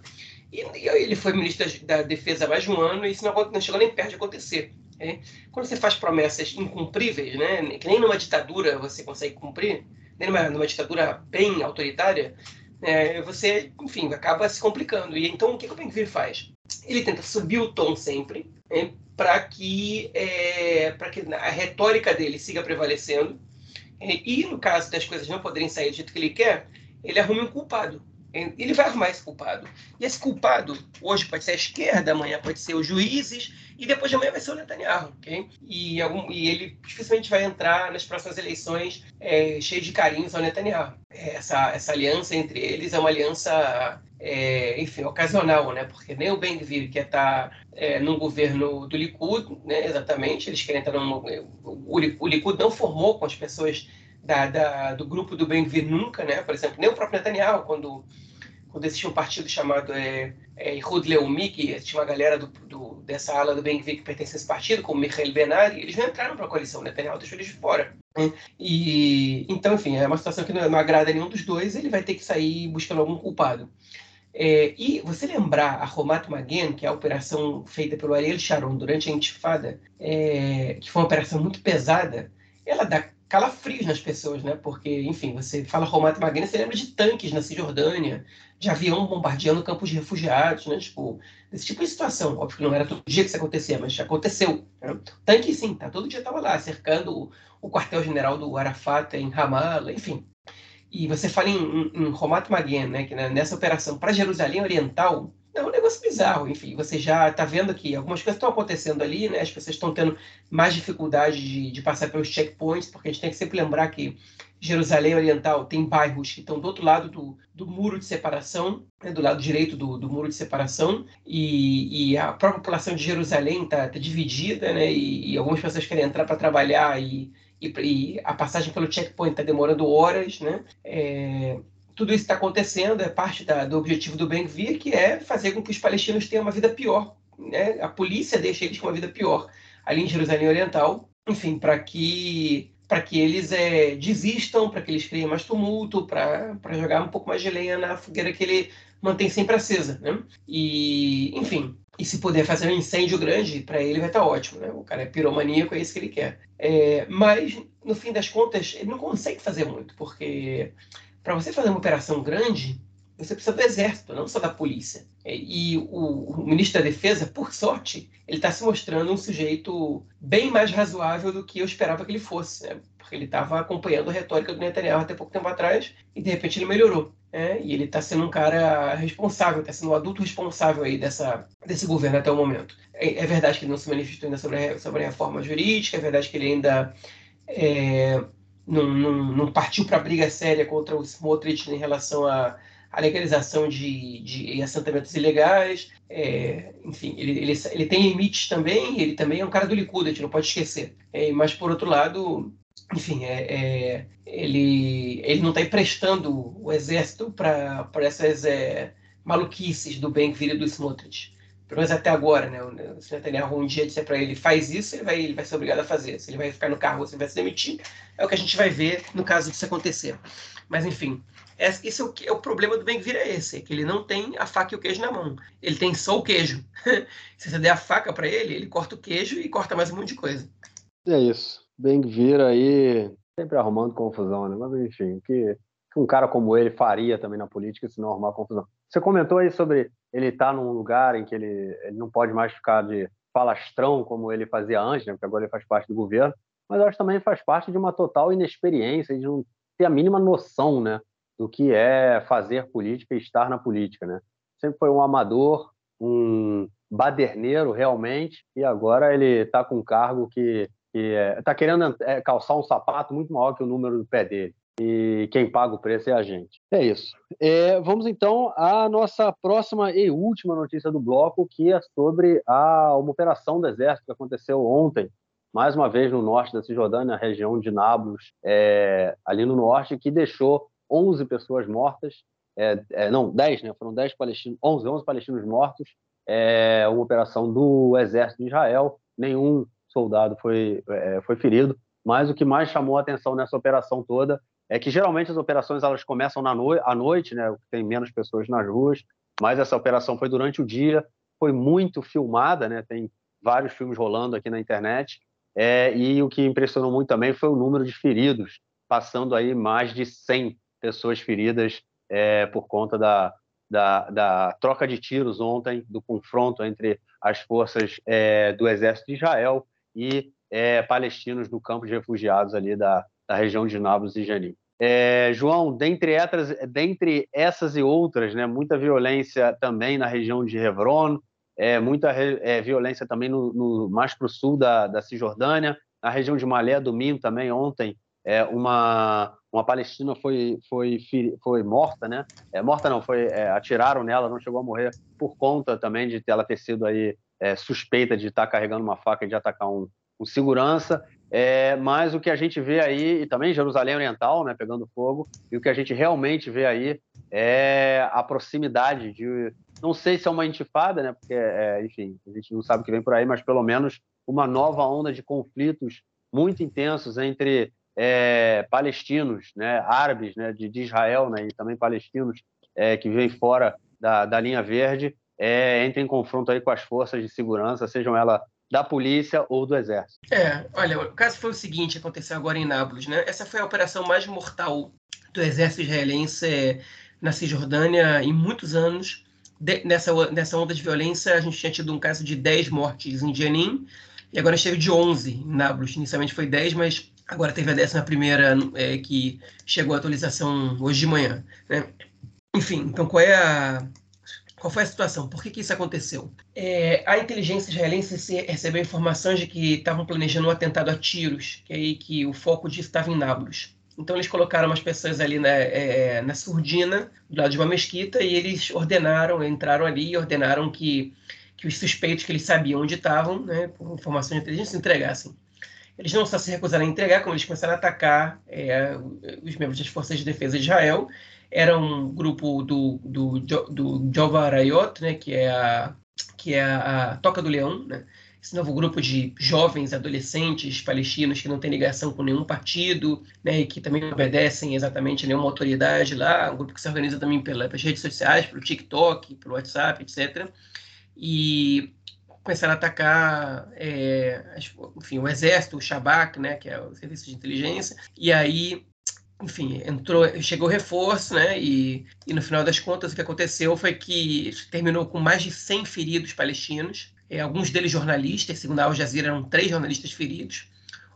E, e ele foi ministro da, da, Defesa há mais de um ano e isso não, não chegou nem perto de acontecer. Né? Quando você faz promessas incumpríveis, né? que nem numa ditadura você consegue cumprir, numa, numa ditadura bem autoritária, é, você, enfim, acaba se complicando. E então o que, que o Ben faz? Ele tenta subir o tom sempre né, para que, é, que a retórica dele siga prevalecendo. É, e no caso das coisas não poderem sair do jeito que ele quer, ele arrume um culpado ele vai arrumar esse culpado. E esse culpado, hoje pode ser a esquerda, amanhã pode ser os juízes, e depois de amanhã vai ser o Netanyahu, ok? E, algum, e ele dificilmente vai entrar nas próximas eleições é, cheio de carinhos ao Netanyahu. Essa, essa aliança entre eles é uma aliança, é, enfim, ocasional, né? Porque nem o Ben-Gvir quer estar tá, é, governo do Likud, né? Exatamente, eles querem estar num... O, o Likud não formou com as pessoas da, da, do grupo do Ben-Gvir nunca, né? Por exemplo, nem o próprio Netanyahu, quando, quando existia um partido chamado é, é, Leumi, que tinha uma galera do, do, dessa ala do Ben-Gvir que pertence a esse partido, como Michael Benari, eles não entraram para a coalição, o Netanyahu deixou eles de fora. Né? E, então, enfim, é uma situação que não, não agrada a nenhum dos dois, ele vai ter que sair buscando algum culpado. É, e você lembrar a Romat Magen, que é a operação feita pelo Ariel Sharon durante a Intifada, é, que foi uma operação muito pesada, ela dá calafrios nas pessoas, né? Porque, enfim, você fala Romato Magna, você lembra de tanques na Cisjordânia, de avião bombardeando campos de refugiados, né? Tipo, desse tipo de situação. Óbvio que não era todo dia que isso acontecia, mas aconteceu. Né? Tanque, sim, tá? Todo dia estava lá, cercando o, quartel-general do Arafat em Ramallah, enfim. E você fala em, em, em né? Que nessa operação para Jerusalém Oriental, é um negócio bizarro, enfim. Você já está vendo que algumas coisas estão acontecendo ali, né? As pessoas estão tendo mais dificuldade de, de, passar pelos checkpoints, porque a gente tem que sempre lembrar que Jerusalém Oriental tem bairros que estão do outro lado do, do muro de separação, né? do lado direito do, do muro de separação, e, e, a própria população de Jerusalém está tá dividida, né? E, e, algumas pessoas querem entrar para trabalhar e, e, a passagem pelo checkpoint está demorando horas, né? É, tudo isso está acontecendo, é parte da, do objetivo do Ben-Gvir, que é fazer com que os palestinos tenham uma vida pior. Né? A polícia deixa eles com uma vida pior ali em Jerusalém Oriental, enfim, para que para que eles é, desistam, para que eles criem mais tumulto, para jogar um pouco mais de lenha na fogueira que ele mantém sempre acesa, né? E, enfim, e se puder fazer um incêndio grande, para ele vai estar tá ótimo, né? O cara é piromaníaco, é isso que ele quer. É, mas, no fim das contas, ele não consegue fazer muito, porque para você fazer uma operação grande, você precisa do exército, não só da polícia. E o, o ministro da Defesa, por sorte, ele está se mostrando um sujeito bem mais razoável do que eu esperava que ele fosse, né? porque ele estava acompanhando a retórica do Netanyahu até pouco tempo atrás e de repente ele melhorou. Né? E ele está sendo um cara responsável, está sendo um adulto responsável aí dessa, desse governo até o momento. É, é verdade que ele não se manifestou ainda sobre a, sobre a reforma jurídica, é verdade que ele ainda é, não, não, não partiu para briga séria contra o Smotrich em relação à, legalização de, de assentamentos ilegais. É, enfim, ele, ele, ele tem limites também, ele também é um cara do Likud, a gente não pode esquecer. É, mas, por outro lado, enfim, é, é, ele, ele não está emprestando o exército para essas é, maluquices do Ben-Gvir e do Smotrich pelo menos até agora, né? Se o Netanyahu um dia disser para ele faz isso, ele vai, ele vai ser obrigado a fazer. Se ele vai ficar no cargo ou se ele vai se demitir, é o que a gente vai ver no caso disso acontecer. Mas, enfim, esse é o, é o problema do Ben-Gvir é esse, é que ele não tem a faca e o queijo na mão. Ele tem só o queijo. se você der a faca para ele, ele corta o queijo e corta mais um monte de coisa. É isso. Ben-Gvir aí sempre arrumando confusão, né? Mas, enfim, que, que um cara como ele faria também na política se não arrumar confusão? Você comentou aí sobre ele estar tá num lugar em que ele, ele não pode mais ficar de falastrão como ele fazia antes, né? porque agora ele faz parte do governo, mas acho que também faz parte de uma total inexperiência, de não ter a mínima noção né, do que é fazer política e estar na política. Né? Sempre foi um amador, um baderneiro realmente, e agora ele está com um cargo que está é, querendo é, calçar um sapato muito maior que o número do pé dele e quem paga o preço é a gente. É isso. É, vamos então à nossa próxima e última notícia do bloco, que é sobre a, uma operação do Exército que aconteceu ontem, mais uma vez no norte da Cisjordânia, na região de Nablus, é, ali no norte, que deixou 11 pessoas mortas, é, é, não, 10, né? Foram 10 palestinos, 11, 11 palestinos mortos, é, uma operação do Exército de Israel, nenhum soldado foi, é, foi ferido, mas o que mais chamou a atenção nessa operação toda é que geralmente as operações elas começam na no... à noite, né? Tem menos pessoas nas ruas, mas essa operação foi durante o dia, foi muito filmada, né? Tem vários filmes rolando aqui na internet. É, e o que impressionou muito também foi o número de feridos, passando aí mais de 100 pessoas feridas é, por conta da, da, da, troca de tiros ontem, do confronto entre as forças é, do Exército de Israel e é, palestinos no campo de refugiados ali da, da região de Nablus e Janim. É, João, dentre, etras, dentre essas e outras, né, muita violência também na região de Hebron, é, muita é, violência também no, no mais para o sul da, da Cisjordânia, na região de Malé, domingo também, ontem, é, uma, uma palestina foi, foi, foi morta, né? É, morta não, foi é, atiraram nela, não chegou a morrer por conta também de ela ter sido aí suspeita de estar carregando uma faca e de atacar um, um segurança. É, mas o que a gente vê aí, e também Jerusalém Oriental, né, pegando fogo, e o que a gente realmente vê aí é a proximidade de, não sei se é uma intifada, né, porque, é, enfim, a gente não sabe o que vem por aí, mas pelo menos uma nova onda de conflitos muito intensos entre é, palestinos, né, árabes, né, de, de, Israel, né, e também palestinos é, que vivem fora da, da linha verde, é, entrem em confronto aí com as forças de segurança, sejam elas da polícia ou do exército. É, olha, o caso foi o seguinte, aconteceu agora em Nablus, né? Essa foi a operação mais mortal do exército israelense é, na Cisjordânia em muitos anos. De, nessa, nessa onda de violência, a gente tinha tido um caso de 10 mortes em Jenin, e agora esteve de 11 em Nablus. Inicialmente foi 10, mas agora teve a décima primeira é, que chegou a atualização hoje de manhã. Né? Enfim, então qual é a, qual foi a situação? Por que, que isso aconteceu? É, a inteligência israelense recebeu informações de que estavam planejando um atentado a tiros, que aí que o foco disso estava em Nablus. Então eles colocaram umas pessoas ali na, é, na surdina, do lado de uma mesquita, e eles ordenaram, entraram ali e ordenaram que, que os suspeitos que eles sabiam onde estavam, né, por informações de inteligência, se entregassem. Eles não só se recusaram a entregar, como eles começaram a atacar é, os membros das forças de defesa de Israel era um grupo do, do, do Jova Arayot, né, que é a, que é a, a Toca do Leão, né, esse novo grupo de jovens adolescentes palestinos que não tem ligação com nenhum partido, né, e que também não obedecem exatamente a nenhuma autoridade lá, um grupo que se organiza também pela, pelas redes sociais, pelo TikTok, pelo WhatsApp, etc. E começaram a atacar, é, enfim, o exército, o Shabak, né, que é o serviço de inteligência, e aí enfim, entrou, chegou reforço, né? E, e no final das contas o que aconteceu foi que terminou com mais de 100 feridos palestinos, é, alguns deles jornalistas, segundo a Al Jazeera eram três jornalistas feridos,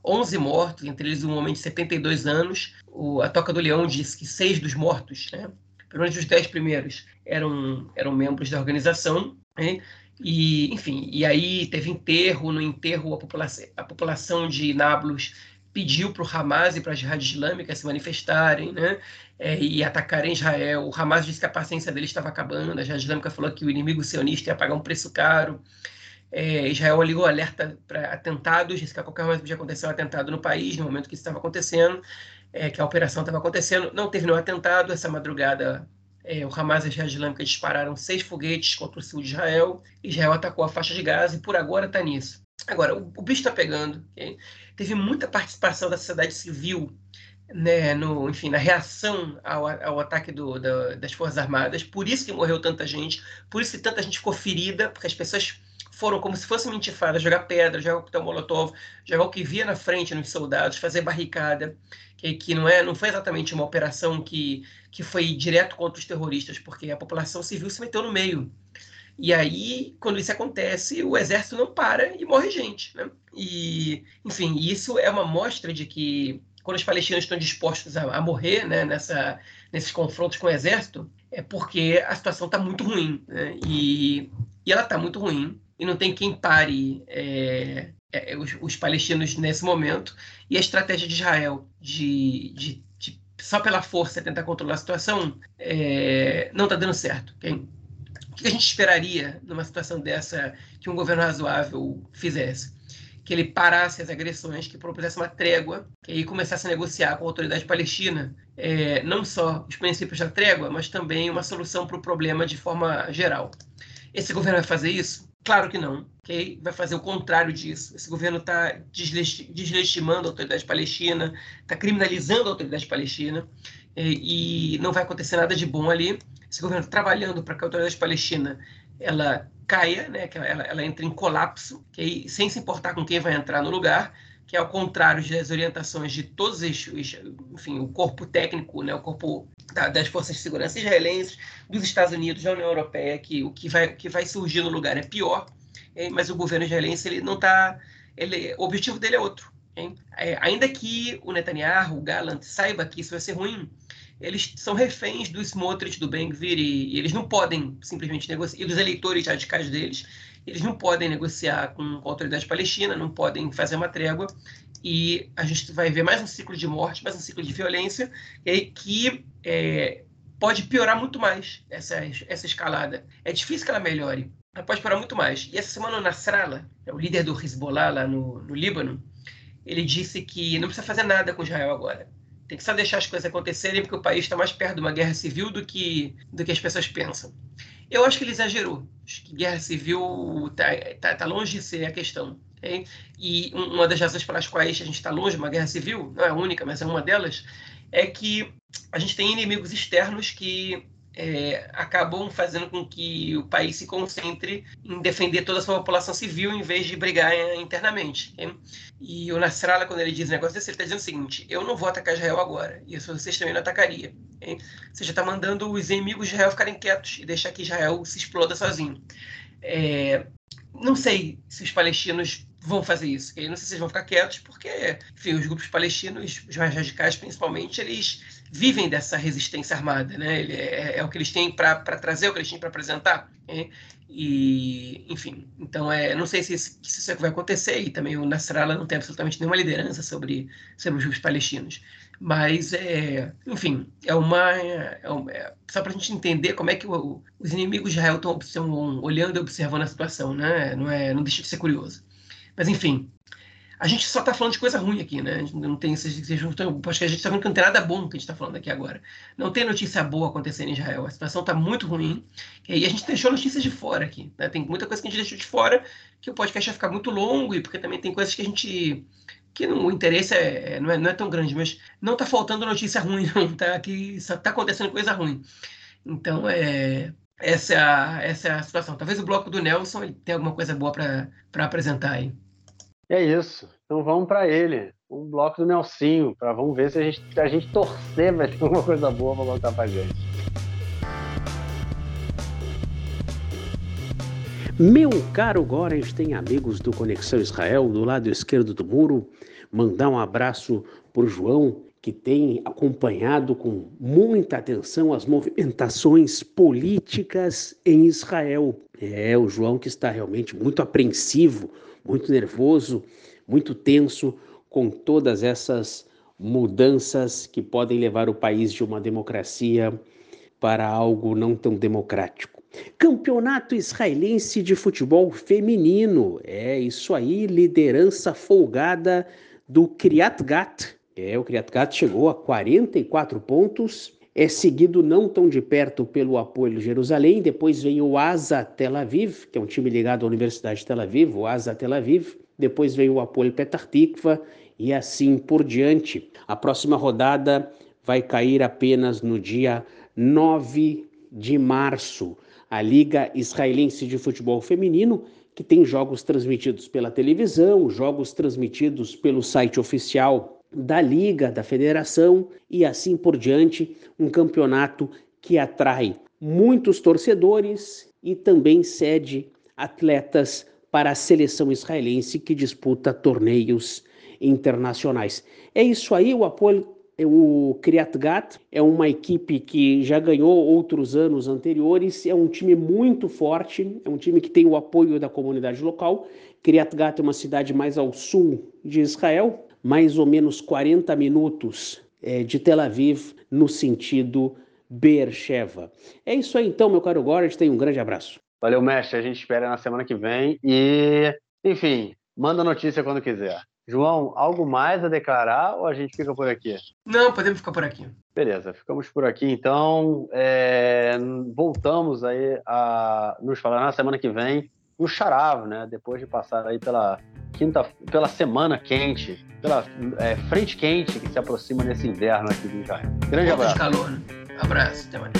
11 mortos, entre eles um homem de 72 anos. O, a Toca do Leão disse que seis dos mortos, né? pelo menos os dez primeiros, eram, eram membros da organização. Né? E, enfim, e aí teve enterro, no enterro a população, a população de Nablus pediu para o Hamas e para a Jihad Islâmica se manifestarem né, é, e atacarem Israel. O Hamas disse que a paciência dele estava acabando, a Jihad Islâmica falou que o inimigo sionista ia pagar um preço caro. É, Israel ligou alerta para atentados, disse que a qualquer momento podia acontecer um atentado no país, no momento que isso estava acontecendo, é, que a operação estava acontecendo. Não teve nenhum atentado, essa madrugada é, o Hamas e a Jihad Islâmica dispararam seis foguetes contra o sul de Israel, Israel atacou a faixa de Gaza e por agora está nisso. Agora, o, o bicho está pegando. Okay? Teve muita participação da sociedade civil né, no, enfim, na reação ao, ao ataque do, da, das Forças Armadas. Por isso que morreu tanta gente, por isso que tanta gente ficou ferida, porque as pessoas foram como se fosse uma intifada, jogar pedra, jogar coquetel molotov, jogar o que via na frente nos soldados, fazer barricada, que, que não é, não foi exatamente uma operação que, que foi direto contra os terroristas, porque a população civil se meteu no meio. E aí, quando isso acontece, o exército não para e morre gente. Né? E, enfim, isso é uma mostra de que quando os palestinos estão dispostos a, a morrer né, nessa, nesses confrontos com o exército, é porque a situação está muito ruim. Né? E, e ela está muito ruim, e não tem quem pare é, é, os, os, palestinos nesse momento. E a estratégia de Israel de, de, de só pela força tentar controlar a situação é, não está dando certo. Okay? O que a gente esperaria numa situação dessa que um governo razoável fizesse? Que ele parasse as agressões, que propusesse uma trégua, que aí começasse a negociar com a autoridade palestina é, não só os princípios da trégua, mas também uma solução para o problema de forma geral. Esse governo vai fazer isso? Claro que não. Okay? Vai fazer o contrário disso. Esse governo está deslegitimando a autoridade palestina, está criminalizando a autoridade palestina, e, e não vai acontecer nada de bom ali esse governo trabalhando para que a autoridade palestina ela caia, né, que ela, ela entre em colapso, que aí, sem se importar com quem vai entrar no lugar, que é ao contrário das orientações de todos os, enfim, o corpo técnico, né, o corpo das forças de segurança israelenses, dos Estados Unidos, da União Europeia, que o que vai, que vai surgir no lugar é pior, hein? mas o governo israelense ele não está. Ele, o objetivo dele é outro. É, ainda que o Netanyahu, o Gallant, saiba que isso vai ser ruim, eles são reféns do Smotrich, do Ben-Gvir, e, e, eles não podem simplesmente negociar, e dos eleitores radicais deles, eles não podem negociar com, a autoridade palestina, não podem fazer uma trégua, e a gente vai ver mais um ciclo de morte, mais um ciclo de violência, que é, pode piorar muito mais essa, essa escalada. É difícil que ela melhore, ela pode piorar muito mais. E essa semana o Nasrallah, é o líder do Hezbollah lá no, no Líbano, ele disse que não precisa fazer nada com Israel agora. Tem que só deixar as coisas acontecerem, porque o país está mais perto de uma guerra civil do que, do que as pessoas pensam. Eu acho que ele exagerou. Acho que guerra civil está tá, tá longe de ser a questão. Okay? E uma das razões pelas quais a gente está longe de uma guerra civil, não é a única, mas é uma delas, é que a gente tem inimigos externos que é, acabam fazendo com que o país se concentre em defender toda a sua população civil em vez de brigar internamente. Okay? E o Nasrallah, quando ele diz um negócio desse, ele está dizendo o seguinte: eu não vou atacar Israel agora, e isso vocês também não atacariam. Okay? Você já está mandando os inimigos de Israel ficarem quietos e deixar que Israel se exploda sozinho. É, não sei se os palestinos vão fazer isso. Okay? Não sei se eles vão ficar quietos, porque, enfim, os grupos palestinos, os mais radicais principalmente, eles vivem dessa resistência armada, né? É, é, o que eles têm para trazer, é o que eles têm para apresentar. Né? E, enfim, então é, não sei se, se isso é vai acontecer e também o Nasrallah não tem absolutamente nenhuma liderança sobre, sobre os grupos palestinos. Mas, é, enfim, é uma. É, é, só para a gente entender como é que o, os inimigos de Israel estão olhando e observando a situação, né? Não, é, não deixa de ser curioso. Mas, enfim, a gente só está falando de coisa ruim aqui, né? A gente não tem esses. Acho que a gente está falando que não tem nada bom que a gente está falando aqui agora. Não tem notícia boa acontecendo em Israel. A situação está muito ruim. E a gente deixou notícias de fora aqui. Né? Tem muita coisa que a gente deixou de fora que o podcast vai ficar muito longo e porque também tem coisas que a gente. que não, o interesse é, não, é, não é tão grande, mas não está faltando notícia ruim, não. Tá? Aqui só está acontecendo coisa ruim. Então, é, essa é, a, essa é a situação. Talvez o bloco do Nelson ele tenha alguma coisa boa para apresentar aí. É isso. Então vamos para ele. Um bloco do Nelsinho, para vamos ver se a gente, a gente torcer vai ter alguma coisa boa para contar para gente. Meu caro Gorens, tem amigos do Conexão Israel do lado esquerdo do muro. Mandar um abraço para o João, que tem acompanhado com muita atenção as movimentações políticas em Israel. É, o João que está realmente muito apreensivo muito nervoso, muito tenso com todas essas mudanças que podem levar o país de uma democracia para algo não tão democrático. Campeonato israelense de futebol feminino. É isso aí, liderança folgada do Kriat Gat. É, o Kriat Gat chegou a 44 pontos é seguido não tão de perto pelo Apoio Jerusalém, depois vem o Asa Tel Aviv, que é um time ligado à Universidade de Tel Aviv, o Asa Tel Aviv, depois vem o Apoio Petah Tikva e assim por diante. A próxima rodada vai cair apenas no dia 9 de março. A Liga Israelense de Futebol Feminino, que tem jogos transmitidos pela televisão, jogos transmitidos pelo site oficial da liga, da federação e assim por diante, um campeonato que atrai muitos torcedores e também cede atletas para a seleção israelense que disputa torneios internacionais. É isso aí, o apoio o Kriat Gat é uma equipe que já ganhou outros anos anteriores, é um time muito forte, é um time que tem o apoio da comunidade local. Kriat Gat é uma cidade mais ao sul de Israel, mais ou menos 40 minutos é, de Tel Aviv no sentido Beersheba. É isso aí então, meu caro Gord, tem um grande abraço. Valeu, mestre, a gente espera na semana que vem e, enfim, manda notícia quando quiser. João, algo mais a declarar ou a gente fica por aqui? Não, podemos ficar por aqui. Beleza, ficamos por aqui. Então, é, voltamos aí a nos falar na semana que vem no Charavo, né? Depois de passar aí pela quinta, pela semana quente, pela é, frente quente que se aproxima nesse inverno aqui do Israel. Grande abraço. de calor. Né? Abraço, até mais.